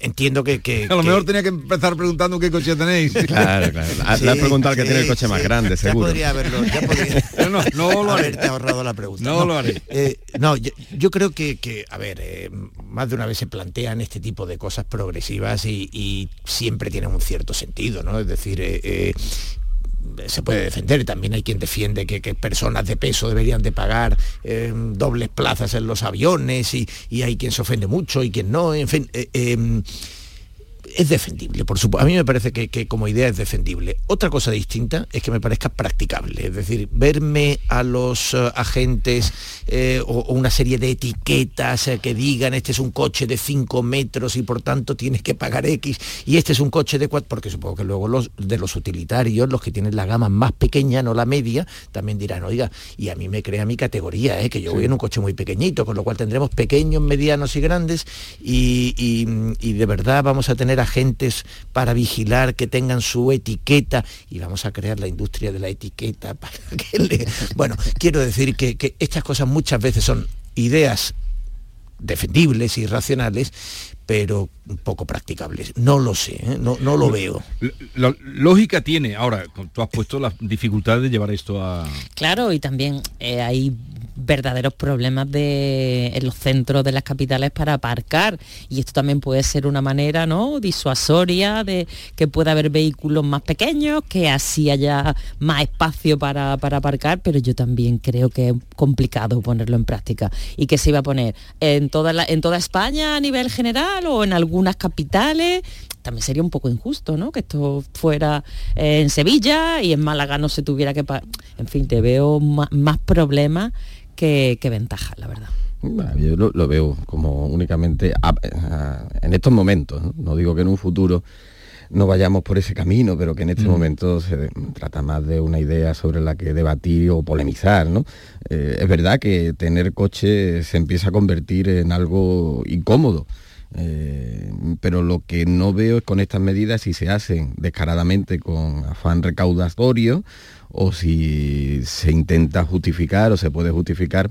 entiendo que, que- a lo que- mejor tenía que empezar preguntando qué coche tenéis. Claro, claro. Le has preguntado al que tiene el coche más grande, seguro. Ya podría haberlo, ya podría no, no lo haré. haberte ahorrado la pregunta. No lo haré. Eh, no, yo, yo creo que, que, a ver, eh, más de una vez se plantean este tipo de cosas progresivas y, y siempre tienen un cierto sentido, ¿no? Es decir, eh, eh, se puede defender, también hay quien defiende que, que personas de peso deberían de pagar eh, dobles plazas en los aviones y, y hay quien se ofende mucho y quien no, en fin. eh, eh, es defendible, por supuesto. A mí me parece que, que como idea es defendible. Otra cosa distinta es que me parezca practicable. Es decir, verme a los eh, agentes eh, o, o una serie de etiquetas eh, que digan este es un coche de 5 metros y por tanto tienes que pagar X y este es un coche de 4, porque supongo que luego los de los utilitarios, los que tienen la gama más pequeña, no la media, también dirán, oiga, y a mí me crea mi categoría, eh, que yo voy en un coche muy pequeñito, con lo cual tendremos pequeños, medianos y grandes y, y- y de verdad vamos a tener agentes para vigilar que tengan su etiqueta y vamos a crear la industria de la etiqueta para que le... Bueno, quiero decir que, que estas cosas muchas veces son ideas defendibles y racionales, pero poco practicables. No lo sé, ¿eh? no, no lo veo. La, la lógica tiene, ahora, tú has puesto las dificultades de llevar esto a... Claro, y también eh, hay verdaderos problemas de, en los centros de las capitales para aparcar. Y esto también puede ser una manera no disuasoria de que pueda haber vehículos más pequeños que así haya más espacio para, para aparcar pero yo también creo que es complicado ponerlo en práctica. Y que se iba a poner en toda la- en toda España a nivel general o en algunas capitales también sería un poco injusto, ¿no? Que esto fuera eh, en Sevilla y en Málaga no se tuviera que... En fin, te veo más problemas que, que ventajas, la verdad. Bueno, Yo lo, lo veo como únicamente a- a- en estos momentos. ¿no? No digo que en un futuro no vayamos por ese camino, pero que en este Mm. momento se trata más de una idea sobre la que debatir o polemizar. ¿no? Eh, es verdad que tener coche se empieza a convertir en algo incómodo. Eh, pero lo que no veo es con estas medidas si se hacen descaradamente con afán recaudatorio o si se intenta justificar o se puede justificar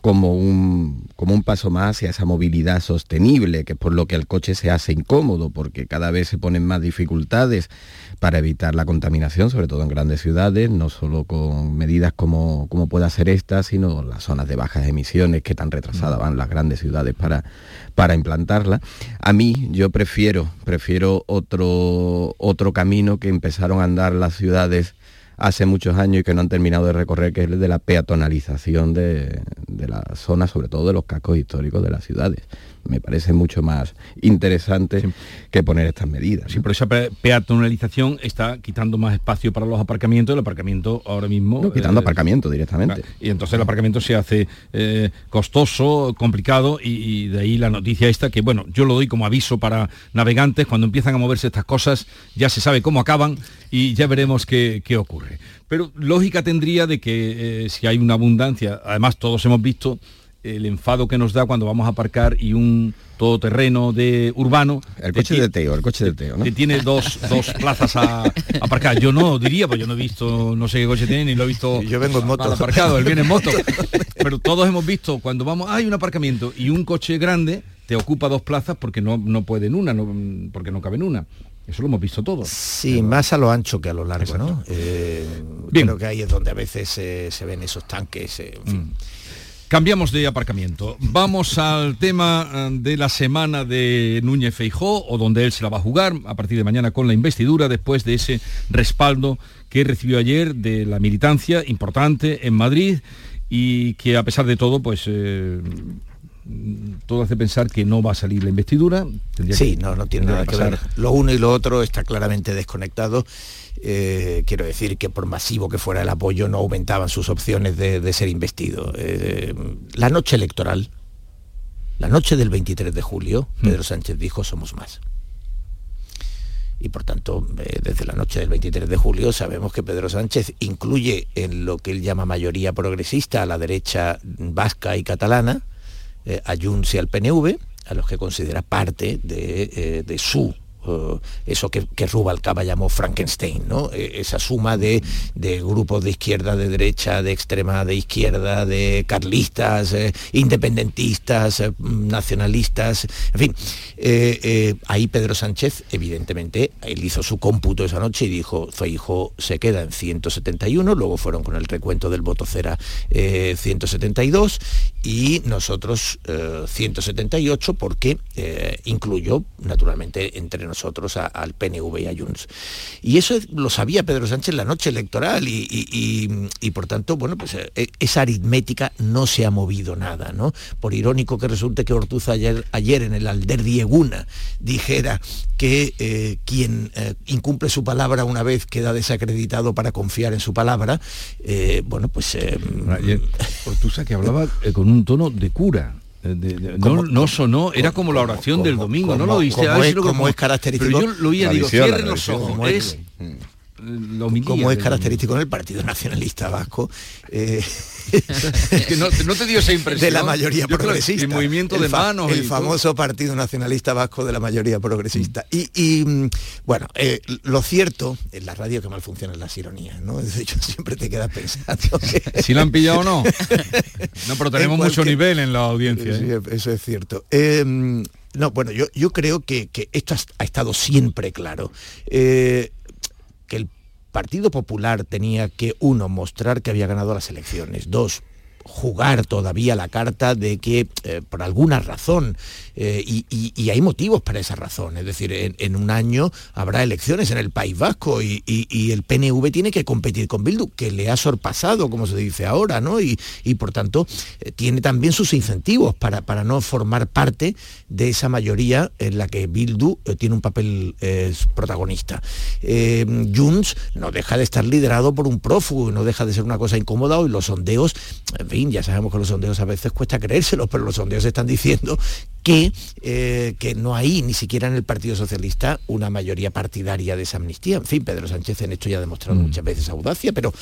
como un, como un paso más hacia esa movilidad sostenible, que es por lo que el coche se hace incómodo, porque cada vez se ponen más dificultades para evitar la contaminación, sobre todo en grandes ciudades, no solo con medidas como, como puede hacer esta, sino las zonas de bajas emisiones que tan retrasadas van las grandes ciudades para, para implantarla. A mí yo prefiero, prefiero otro, otro camino que empezaron a andar las ciudades hace muchos años y que no han terminado de recorrer, que es el de la peatonalización de, de la zona, sobre todo de los cascos históricos de las ciudades. Me parece mucho más interesante que poner estas medidas. Sí, pero esa peatonalización está quitando más espacio para los aparcamientos, el aparcamiento ahora mismo... quitando eh, aparcamiento directamente. Y entonces el aparcamiento se hace eh, costoso, complicado, y, de ahí la noticia esta, que bueno, yo lo doy como aviso para navegantes, cuando empiezan a moverse estas cosas, ya se sabe cómo acaban y ya veremos qué, ocurre. Pero lógica tendría de que eh, si hay una abundancia, además todos hemos visto el enfado que nos da cuando vamos a aparcar y un todoterreno de urbano. El coche de Teo, el coche de Teo, ¿no? Que tiene dos, plazas a, aparcar. Yo no diría, pues yo no he visto, no sé qué coche tiene, ni lo he visto yo vengo en moto. aparcado, él viene en moto. Pero todos hemos visto cuando vamos, hay un aparcamiento y un coche grande te ocupa dos plazas porque no, no puede en una, no, porque no cabe en una. Eso lo hemos visto todos. Sí, más a lo ancho que a lo largo, ¿no? Eh, Creo que ahí es donde a veces se ven esos tanques, eh, en fin. Mm. Cambiamos de aparcamiento. Vamos al tema eh, de la semana de Núñez Feijó, o donde él se la va a jugar a partir de mañana con la investidura, después de ese respaldo que recibió ayer de la militancia importante en Madrid y que a pesar de todo, pues eh, todo hace pensar que no va a salir la investidura. sí, no, no tiene nada que ver. Lo uno y lo otro está claramente desconectado eh, quiero decir que por masivo que fuera el apoyo no aumentaban sus opciones de, ser investido. Eh, la noche electoral, la noche del 23 de julio, hmm. Pedro Sánchez dijo somos más. Y por tanto, eh, desde la noche del 23 de julio sabemos que Pedro Sánchez incluye en lo que él llama mayoría progresista a la derecha vasca y catalana, y al PNV, a los que considera parte de su eh, eso que, Rubalcaba llamó Frankenstein, ¿no? E, esa suma de, grupos de izquierda, de derecha, de extrema, de izquierda, de carlistas, eh, independentistas, eh, nacionalistas, en fin. ahí Pedro Sánchez, evidentemente, él hizo su cómputo esa noche y dijo, hijo se queda en 171, luego fueron con el recuento del voto cera 172 y nosotros 178 porque incluyó, naturalmente, entre nosotros al PNV y a Junts. Y eso lo sabía Pedro Sánchez la noche electoral y, por tanto, bueno, pues eh, esa aritmética no se ha movido nada, ¿no? Por irónico que resulte que Ortuza ayer, ayer en el Alder Dieguna dijera que eh, quien eh, incumple su palabra una vez queda desacreditado para confiar en su palabra, bueno, pues... Ayer que hablaba con un tono de cura. No, no, sonó, era como la oración del domingo, no lo oíste. Como, es, característico. Pero yo lo oía, digo, cierren los ojos. Es, como es característico en el Partido Nacionalista Vasco. Eh, que no, te dio esa impresión. De la mayoría progresista. el movimiento de manos. El famoso Partido Nacionalista Vasco de la mayoría progresista. Y, mm, bueno, eh, lo cierto, en la radio que mal funciona las ironías, ¿no? De hecho, siempre te quedas pensando Si lo han pillado o no. No, pero tenemos mucho nivel en la audiencia. Sí, ¿eh? eso es cierto. no, bueno, yo, yo creo que, esto ha, estado siempre claro que el Partido Popular tenía que, uno, mostrar que había ganado las elecciones, dos, jugar todavía la carta de que eh, por alguna razón eh, y, hay motivos para esa razón. Es decir, en, un año habrá elecciones en el País Vasco y, el PNV tiene que competir con Bildu, que le ha sorpasado, como se dice ahora, ¿no? Y, por tanto eh, tiene también sus incentivos para, para no formar parte de esa mayoría en la que Bildu tiene un papel protagonista. Junts no deja de estar liderado por un prófugo, no deja de ser una cosa incómoda y los sondeos, ya sabemos que los sondeos a veces cuesta creérselos, pero los sondeos están diciendo que, eh, que no hay ni siquiera en el Partido Socialista una mayoría partidaria de esa amnistía. En fin, Pedro Sánchez en esto ya ha demostrado mm. muchas veces audacia, pero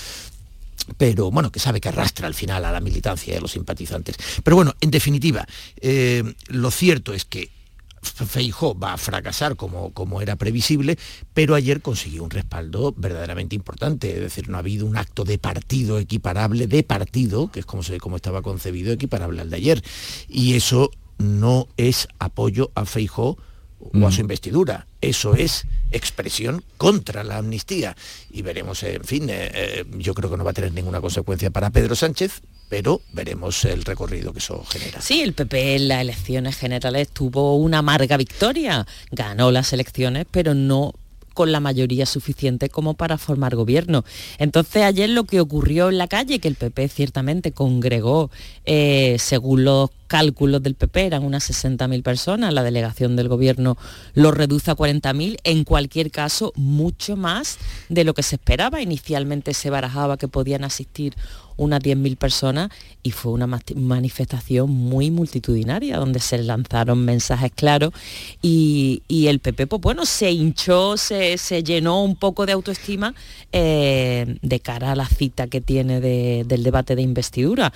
pero bueno, que sabe que arrastra al final a la militancia y a los simpatizantes. Pero bueno, en definitiva, eh, lo cierto es que Feijó va a fracasar como, como era previsible, pero ayer consiguió un respaldo verdaderamente importante. Es decir, no ha habido un acto de partido equiparable, de partido, que es como, se, como estaba concebido, equiparable al de ayer. Y eso no es apoyo a Feijó o a su mm. investidura. Eso es expresión contra la amnistía. Y veremos, en fin, eh, eh, yo creo que no va a tener ninguna consecuencia para Pedro Sánchez, pero veremos el recorrido que eso genera. Sí, el PP en las elecciones generales tuvo una amarga victoria. Ganó las elecciones, pero no con la mayoría suficiente como para formar gobierno. Entonces ayer lo que ocurrió en la calle, que el PP ciertamente congregó, eh, según los cálculos del PP eran unas 60.000 personas, la delegación del gobierno lo reduce a 40.000, en cualquier caso mucho más de lo que se esperaba. Inicialmente se barajaba que podían asistir unas 10.000 personas y fue una manifestación muy multitudinaria donde se lanzaron mensajes claros y, el PP pues bueno se hinchó, se, llenó un poco de autoestima eh, de cara a la cita que tiene del debate de investidura.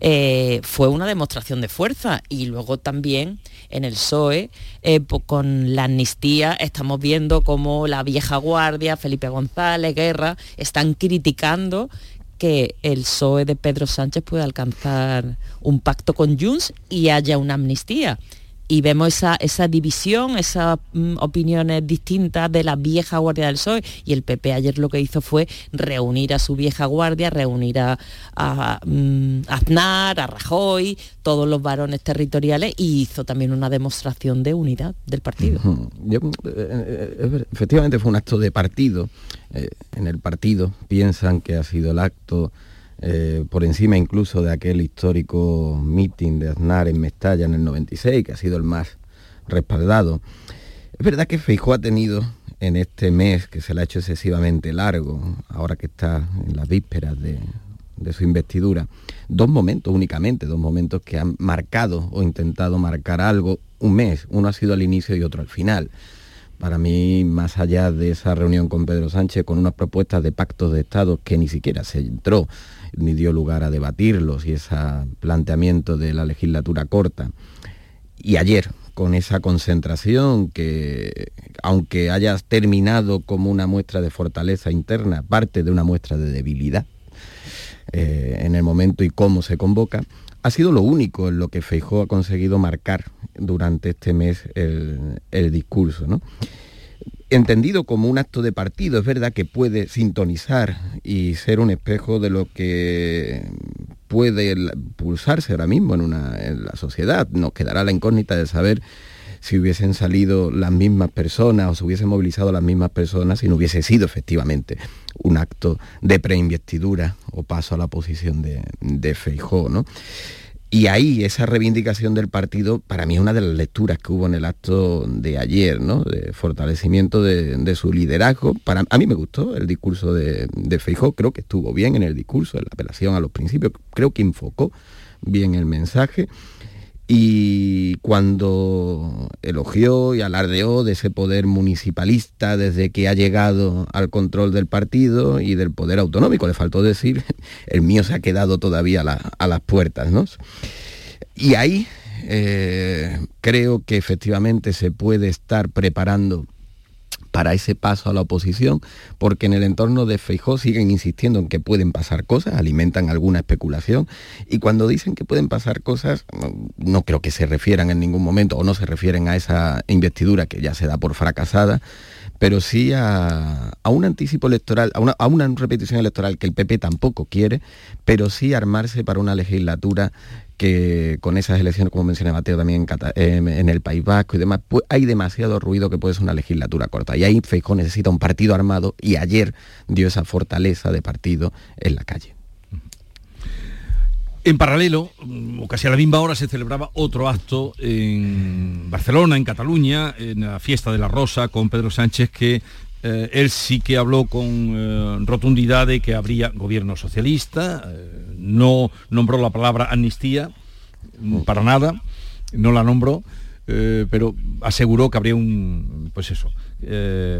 Eh, fue una demostración de fuerza. Y luego también en el PSOE eh, con la amnistía estamos viendo cómo la vieja guardia, Felipe González, Guerra, están criticando que el PSOE de Pedro Sánchez pueda alcanzar un pacto con Junts y haya una amnistía y vemos esa, esa división, esas mm, opiniones distintas de la vieja guardia del PSOE y el PP ayer lo que hizo fue reunir a su vieja guardia, reunir a, mm, Aznar, a Rajoy, todos los varones territoriales y hizo también una demostración de unidad del partido. Eh, eh, eh, efectivamente fue un acto de partido. en el partido piensan que ha sido el acto eh, por encima incluso de aquel histórico meeting de Aznar en Mestalla en el 96, que ha sido el más respaldado. Es verdad que Feijó ha tenido en este mes, que se le ha hecho excesivamente largo, ahora que está en las vísperas de, de su investidura, dos momentos únicamente, dos momentos que han marcado o intentado marcar algo un mes. Uno ha sido al inicio y otro al final. Para mí, más allá de esa reunión con Pedro Sánchez, con unas propuestas de pactos de Estado que ni siquiera se entró ni dio lugar a debatirlos y ese planteamiento de la legislatura corta. Y ayer, con esa concentración que, aunque haya terminado como una muestra de fortaleza interna, parte de una muestra de debilidad eh, en el momento y cómo se convoca, ha sido lo único en lo que Feijó ha conseguido marcar durante este mes el, el discurso. ¿no? Entendido como un acto de partido, es verdad que puede sintonizar y ser un espejo de lo que puede pulsarse ahora mismo en, una, en la sociedad. Nos quedará la incógnita de saber si hubiesen salido las mismas personas o se hubiesen movilizado las mismas personas si no hubiese sido efectivamente un acto de preinvestidura o paso a la posición de, de. ¿no? Y ahí esa reivindicación del partido, para mí es una de las lecturas que hubo en el acto de ayer, ¿no? De fortalecimiento de, su liderazgo. Para, a mí me gustó el discurso de, de Feijó, creo que estuvo bien en el discurso, en la apelación a los principios, creo que enfocó bien el mensaje y cuando elogió y alardeó de ese poder municipalista desde que ha llegado al control del partido y del poder autonómico, le faltó decir, el mío se ha quedado todavía a, las puertas. ¿no? Y ahí eh, creo que efectivamente se puede estar preparando para ese paso a la oposición, porque en el entorno de Feijó siguen insistiendo en que pueden pasar cosas, alimentan alguna especulación, y cuando dicen que pueden pasar cosas, no creo que se refieran en ningún momento, o no se refieren a esa investidura que ya se da por fracasada, pero sí a, un anticipo electoral, a una, a una repetición electoral que el PP tampoco quiere, pero sí armarse para una legislatura que con esas elecciones, como mencioné Mateo también en, el País Vasco y demás, hay demasiado ruido que puede ser una legislatura corta. Y ahí Feijóo necesita un partido armado y ayer dio esa fortaleza de partido en la calle. En paralelo, o casi a la misma hora, se celebraba otro acto en Barcelona, en Cataluña, en la fiesta de la Rosa, con Pedro Sánchez, que eh, él sí que habló con eh, rotundidad de que habría gobierno socialista, eh, no nombró la palabra amnistía mm, para nada, no la nombró, pero aseguró que habría un, pues eso,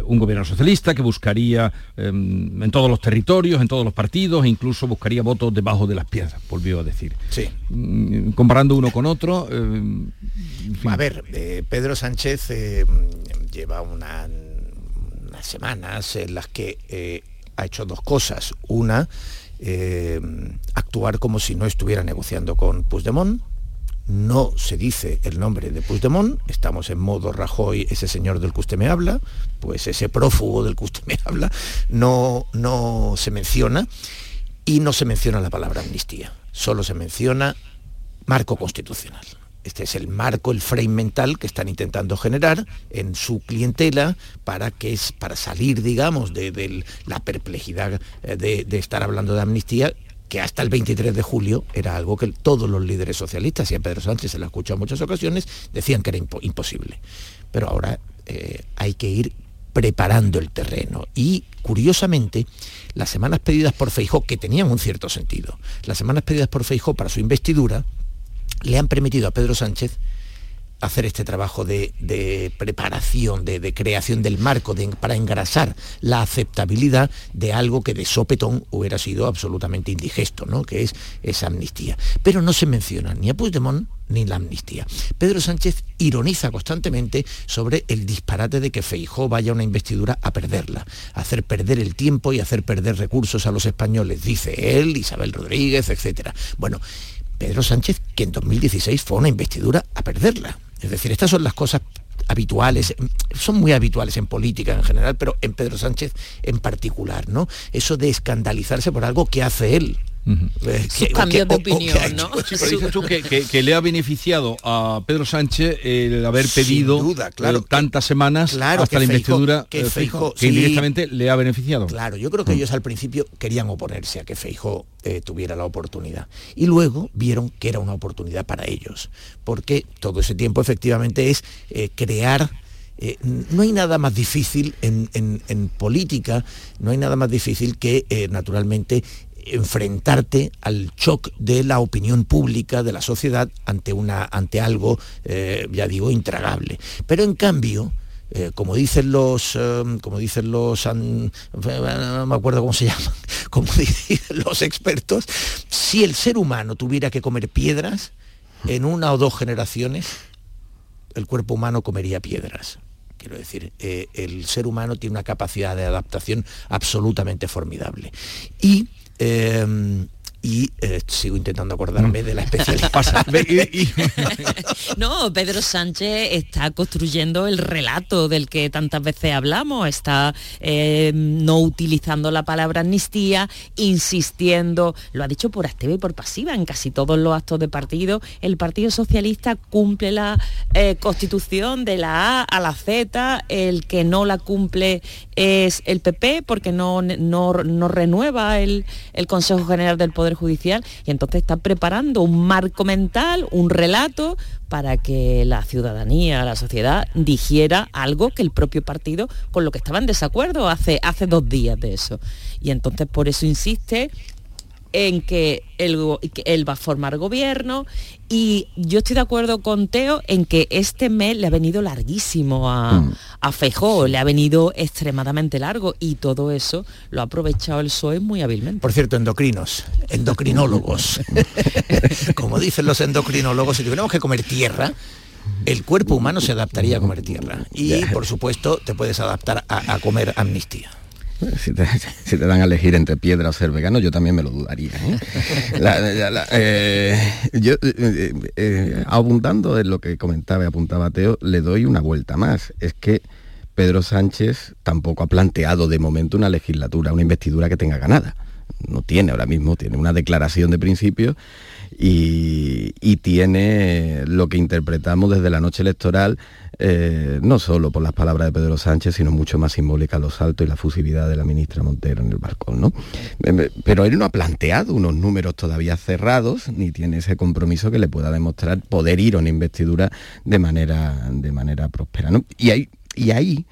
un gobierno socialista que buscaría em, en todos los territorios, en todos los partidos, e incluso buscaría votos debajo de las piedras, volvió a decir. Sí. Mm, comparando uno con otro. A ver, Pedro Sánchez lleva una semanas en las que eh, ha hecho dos cosas. Una, eh, actuar como si no estuviera negociando con Puigdemont. No se dice el nombre de Puigdemont, estamos en modo Rajoy, ese señor del que usted me habla, pues ese prófugo del que usted me habla, no, no se menciona y no se menciona la palabra amnistía, solo se menciona marco constitucional. Este es el marco, el frame mental que están intentando generar en su clientela para, que es, para salir, digamos, de, la perplejidad eh, de, estar hablando de amnistía que hasta el 23 de julio era algo que todos los líderes socialistas, y a Pedro Sánchez se lo ha escuchado en muchas ocasiones, decían que era imposible. Pero ahora eh, hay que ir preparando el terreno. Y curiosamente, las semanas pedidas por Feijó, que tenían un cierto sentido, las semanas pedidas por Feijó para su investidura, le han permitido a Pedro Sánchez hacer este trabajo de, preparación, de, creación del marco, para engrasar la aceptabilidad de algo que de sopetón hubiera sido absolutamente indigesto, ¿no? que es esa amnistía. Pero no se menciona ni a Puigdemont ni la amnistía. Pedro Sánchez ironiza constantemente sobre el disparate de que Feijó vaya a una investidura a perderla, a hacer perder el tiempo y hacer perder recursos a los españoles, dice él, Isabel Rodríguez, etc. Bueno, Pedro Sánchez, que en 2016 fue una investidura a perderla. Es decir, estas son las cosas habituales, son muy habituales en política en general, pero en Pedro Sánchez en particular, ¿no? Eso de escandalizarse por algo que hace él. Eh, cambios de opinión, ¿no? dices tú que, le ha beneficiado a Pedro Sánchez el haber pedido eh, tantas semanas hasta la investidura que, eh, que indirectamente le ha beneficiado. Claro, yo creo que mm. ellos al principio querían oponerse a que Feijo tuviera la oportunidad y luego vieron que era una oportunidad para ellos, porque todo ese tiempo efectivamente es crear no hay nada más difícil en, política, no hay nada más difícil que naturalmente enfrentarte al shock de la opinión pública, de la sociedad, ante, una, ante algo, eh, ya digo, intragable. Pero en cambio, eh, como dicen los, em, como dicen los, me acuerdo cómo se llaman, como dicen los expertos, si el ser humano tuviera que comer piedras, en una o dos generaciones, el cuerpo humano comería piedras. Quiero decir, eh, el ser humano tiene una capacidad de adaptación absolutamente formidable. Y Em, y eh, sigo intentando acordarme de la especialidad. no, Pedro Sánchez está construyendo el relato del que tantas veces hablamos, está em, no utilizando la palabra amnistía, insistiendo, lo ha dicho por activa y por pasiva, en casi todos los actos de partido, el Partido Socialista cumple la eh, constitución de la A a la Z, el que no la cumple es el PP porque no, no, renueva el, el Consejo General del Poder Judicial y entonces está preparando un marco mental, un relato para que la ciudadanía, la sociedad digiera algo que el propio partido con lo que estaba en desacuerdo hace, hace dos días de eso. Y entonces por eso insiste en que él, él, va a formar gobierno y yo estoy de acuerdo con Teo en que este mes le ha venido larguísimo a, mm. Fejó, le ha venido extremadamente largo y todo eso lo ha aprovechado el PSOE muy hábilmente. Por cierto, endocrinos, endocrinólogos. Como dicen los endocrinólogos, si tuviéramos que comer tierra, el cuerpo humano se adaptaría a comer tierra. Y, por supuesto, te puedes adaptar a comer amnistía. Si te, dan a elegir entre piedra o ser vegano, yo también me lo dudaría. ¿eh? Eh, yo, eh, abundando en lo que comentaba y apuntaba Teo, le doy una vuelta más. Es que Pedro Sánchez tampoco ha planteado de momento una legislatura, una investidura que tenga ganada. No tiene ahora mismo, tiene una declaración de principios y, tiene lo que interpretamos desde la noche electoral, eh, no solo por las palabras de Pedro Sánchez, sino mucho más simbólica los saltos y la fusividad de la ministra Montero en el balcón. ¿no? Pero él no ha planteado unos números todavía cerrados, ni tiene ese compromiso que le pueda demostrar poder ir a una investidura de manera, de manera próspera. Y, hay, y ahí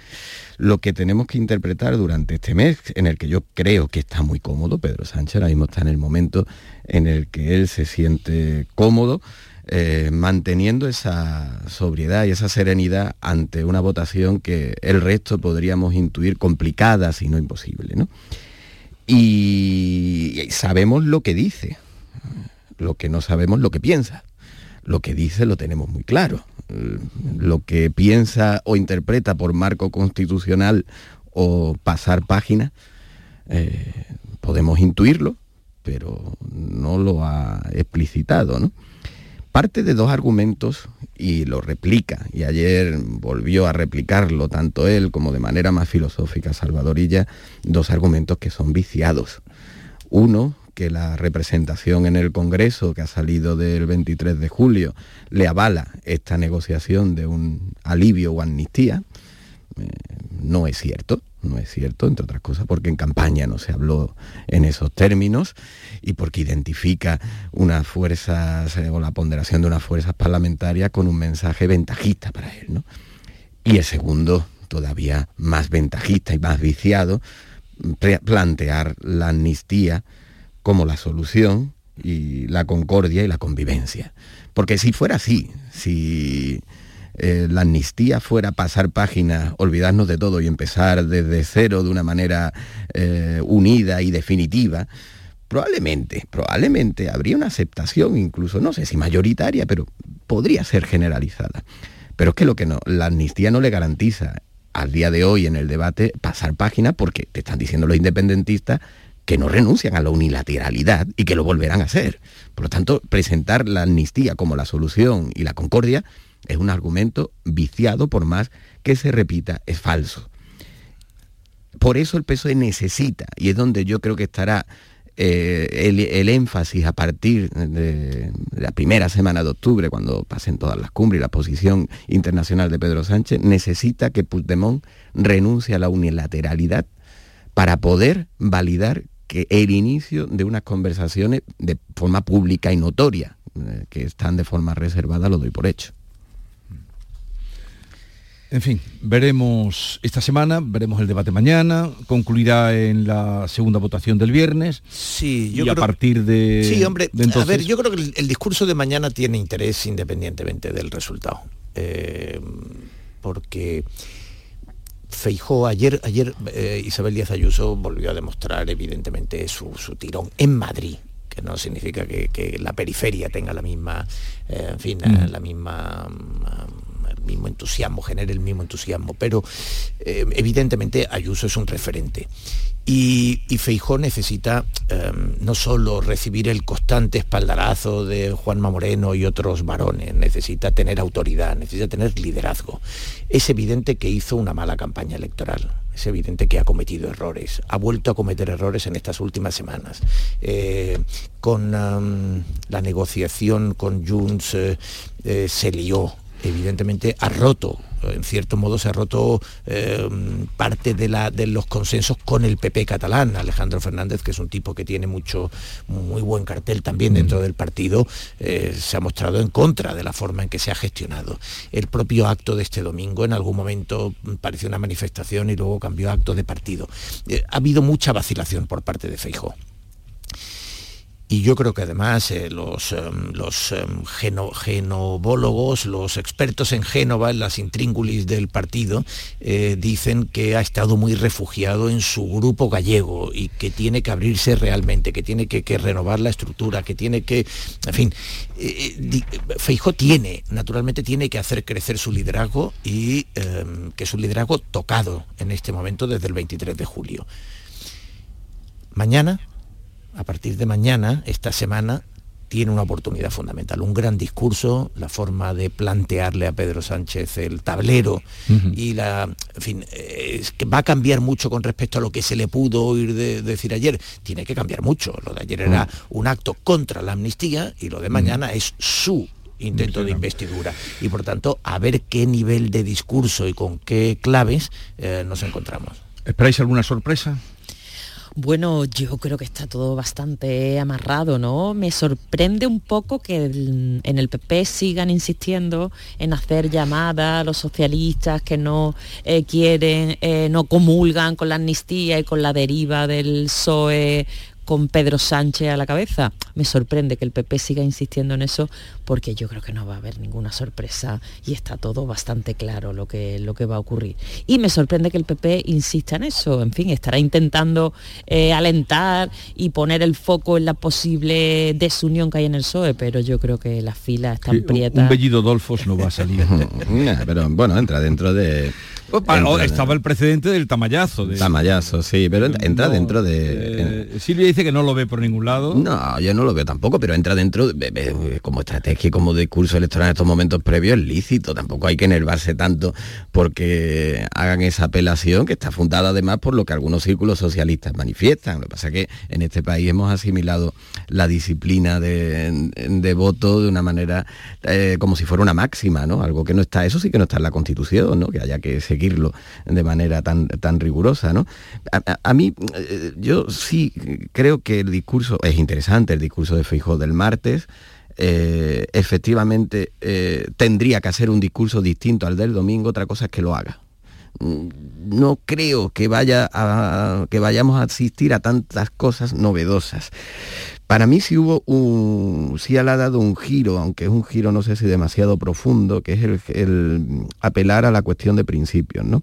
lo que tenemos que interpretar durante este mes, en el que yo creo que está muy cómodo, Pedro Sánchez ahora mismo está en el momento en el que él se siente cómodo, eh, manteniendo esa sobriedad y esa serenidad ante una votación que el resto podríamos intuir complicada, si no imposible. Y sabemos lo que dice, lo que no sabemos lo que piensa. Lo que dice lo tenemos muy claro. Lo que piensa o interpreta por marco constitucional o pasar página, eh, podemos intuirlo, pero no lo ha explicitado. ¿no? Parte de dos argumentos y lo replica, y ayer volvió a replicarlo tanto él como de manera más filosófica Salvadorilla, dos argumentos que son viciados. Uno, que la representación en el Congreso que ha salido del 23 de julio le avala esta negociación de un alivio o amnistía, eh, no es cierto. no es cierto, entre otras cosas porque en campaña no se habló en esos términos y porque identifica unas fuerzas eh, o la ponderación de unas fuerzas parlamentarias con un mensaje ventajista para él. ¿no? Y el segundo, todavía más ventajista y más viciado, plantear la amnistía como la solución y la concordia y la convivencia. Porque si fuera así, si eh, la amnistía fuera pasar páginas, olvidarnos de todo y empezar desde cero de una manera eh, unida y definitiva, probablemente, probablemente habría una aceptación, incluso, no sé si mayoritaria, pero podría ser generalizada. Pero es que lo que no, la amnistía no le garantiza al día de hoy en el debate pasar páginas porque te están diciendo los independentistas que no renuncian a la unilateralidad y que lo volverán a hacer. Por lo tanto, presentar la amnistía como la solución y la concordia es un argumento viciado por más que se repita, es falso. Por eso el PSOE necesita, y es donde yo creo que estará eh, el, énfasis a partir de, la primera semana de octubre, cuando pasen todas las cumbres y la posición internacional de Pedro Sánchez, necesita que Puigdemont renuncie a la unilateralidad para poder validar que el inicio de unas conversaciones de forma pública y notoria, eh, que están de forma reservada, lo doy por hecho. En fin, veremos esta semana, veremos el debate mañana, concluirá en la segunda votación del viernes. Sí, yo y a partir de. Sí, hombre, a ver, yo creo que el, discurso de mañana tiene interés independientemente del resultado. Eh, porque Feijó, ayer, ayer eh, Isabel Díaz Ayuso volvió a demostrar evidentemente su, tirón en Madrid que no significa que, la periferia tenga la misma, eh, en fin, mm. la misma mm, el mismo entusiasmo, genere el mismo entusiasmo, pero eh, evidentemente Ayuso es un referente. Y, y Feijó necesita em, no solo recibir el constante espaldarazo de Juanma Moreno y otros varones, necesita tener autoridad, necesita tener liderazgo. Es evidente que hizo una mala campaña electoral, es evidente que ha cometido errores, ha vuelto a cometer errores en estas últimas semanas. Eh, con em, la negociación con Junts eh, se lió, evidentemente ha roto en cierto modo se ha roto eh, parte de, la, de, los consensos con el PP catalán. Alejandro Fernández, que es un tipo que tiene mucho, muy buen cartel también dentro del partido, eh, se ha mostrado en contra de la forma en que se ha gestionado. El propio acto de este domingo en algún momento pareció una manifestación y luego cambió a acto de partido. Eh, ha habido mucha vacilación por parte de Feijóo. Y yo creo que además eh, los, em, los em, genobólogos, los expertos en Génova, en las intríngulis del partido, eh, dicen que ha estado muy refugiado en su grupo gallego y que tiene que abrirse realmente, que tiene que, renovar la estructura, que tiene que, en fin, eh, Feijó tiene, naturalmente tiene que hacer crecer su liderazgo y em, que es un liderazgo tocado en este momento desde el 23 de julio. Mañana a partir de mañana, esta semana, tiene una oportunidad fundamental, un gran discurso, la forma de plantearle a Pedro Sánchez el tablero y la, en fin, es que va a cambiar mucho con respecto a lo que se le pudo oír decir ayer. Tiene que cambiar mucho. Lo de ayer era un acto contra la amnistía y lo de mañana es su intento de investidura y por tanto a ver qué nivel de discurso y con qué claves eh, nos encontramos. ¿Esperáis alguna sorpresa? Bueno, yo creo que está todo bastante amarrado, ¿no? Me sorprende un poco que en el PP sigan insistiendo en hacer llamadas a los socialistas que no eh, quieren, eh, no comulgan con la amnistía y con la deriva del PSOE con Pedro Sánchez a la cabeza. Me sorprende que el PP siga insistiendo en eso porque yo creo que no va a haber ninguna sorpresa y está todo bastante claro lo que, lo que va a ocurrir. Y me sorprende que el PP insista en eso. En fin, estará intentando eh, alentar y poner el foco en la posible desunión que hay en el PSOE, pero yo creo que las filas están prietas. Un bellido Dolfos no va a salir. pero bueno, entra dentro de estaba el precedente del tamallazo. De, tamallazo, sí, pero entra, dentro de... Silvia dice que no lo ve por ningún lado. No, yo no lo veo tampoco, pero entra dentro, como estrategia y como discurso electoral en estos momentos previos, es lícito. Tampoco hay que enervarse tanto porque hagan esa apelación que está fundada además por lo que algunos círculos socialistas manifiestan. Lo que pasa es que en este país hemos asimilado la disciplina de, voto de una manera eh, como si fuera una máxima, ¿no? Algo que no está, eso sí que no está en la Constitución, ¿no? Que haya que seguir de manera tan, tan rigurosa. ¿no? A, mí, eh, yo sí creo que el discurso es interesante, el discurso de Feijó del martes. Eh, efectivamente eh, tendría que hacer un discurso distinto al del domingo, otra cosa es que lo haga mm, no creo que, vaya a, que vayamos a asistir a tantas cosas novedosas. Para mí sí hubo un, sí ha dado un giro, aunque es un giro no sé si demasiado profundo, que es el, apelar a la cuestión de principios, ¿no?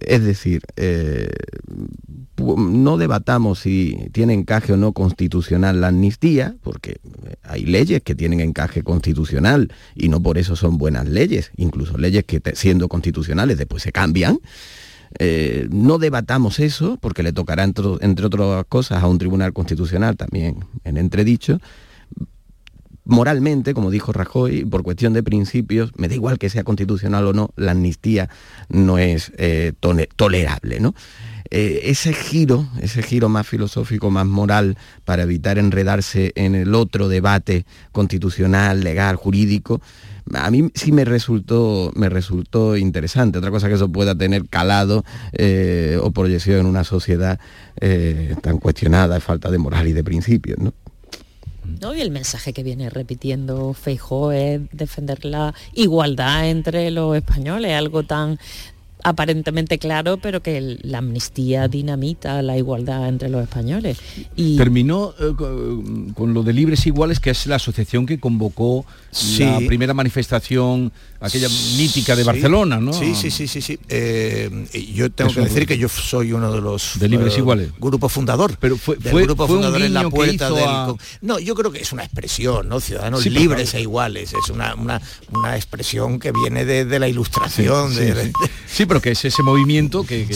Es decir, eh, no debatamos si tiene encaje o no constitucional la amnistía, porque hay leyes que tienen encaje constitucional y no por eso son buenas leyes, incluso leyes que siendo constitucionales después se cambian. Eh, no debatamos eso, porque le tocará, entre, otras cosas, a un tribunal constitucional también en entredicho. Moralmente, como dijo Rajoy, por cuestión de principios, me da igual que sea constitucional o no, la amnistía no es eh, tolerable. ¿no? Eh, ese giro, ese giro más filosófico, más moral, para evitar enredarse en el otro debate constitucional, legal, jurídico, a mí sí me resultó, me resultó interesante. Otra cosa que eso pueda tener calado eh, o proyección en una sociedad eh, tan cuestionada, falta de moral y de principios, ¿no? ¿no? Y el mensaje que viene repitiendo Feijó es defender la igualdad entre los españoles, algo tan aparentemente claro, pero que la amnistía dinamita la igualdad entre los españoles. Y... Terminó eh, con lo de Libres Iguales, que es la asociación que convocó la primera manifestación, aquella mítica de Barcelona, ¿no? Sí, sí, sí, sí, sí. Eh, yo tengo que decir que yo soy uno de los de Libres eh, Iguales. Grupo fundador. Pero fue, fue grupo fundador en la puerta del. No, yo creo que es una expresión, ¿no? Ciudadanos libres e iguales. Es una, una, una, expresión que viene de, la ilustración. Sí, de, sí, pero que es ese movimiento que,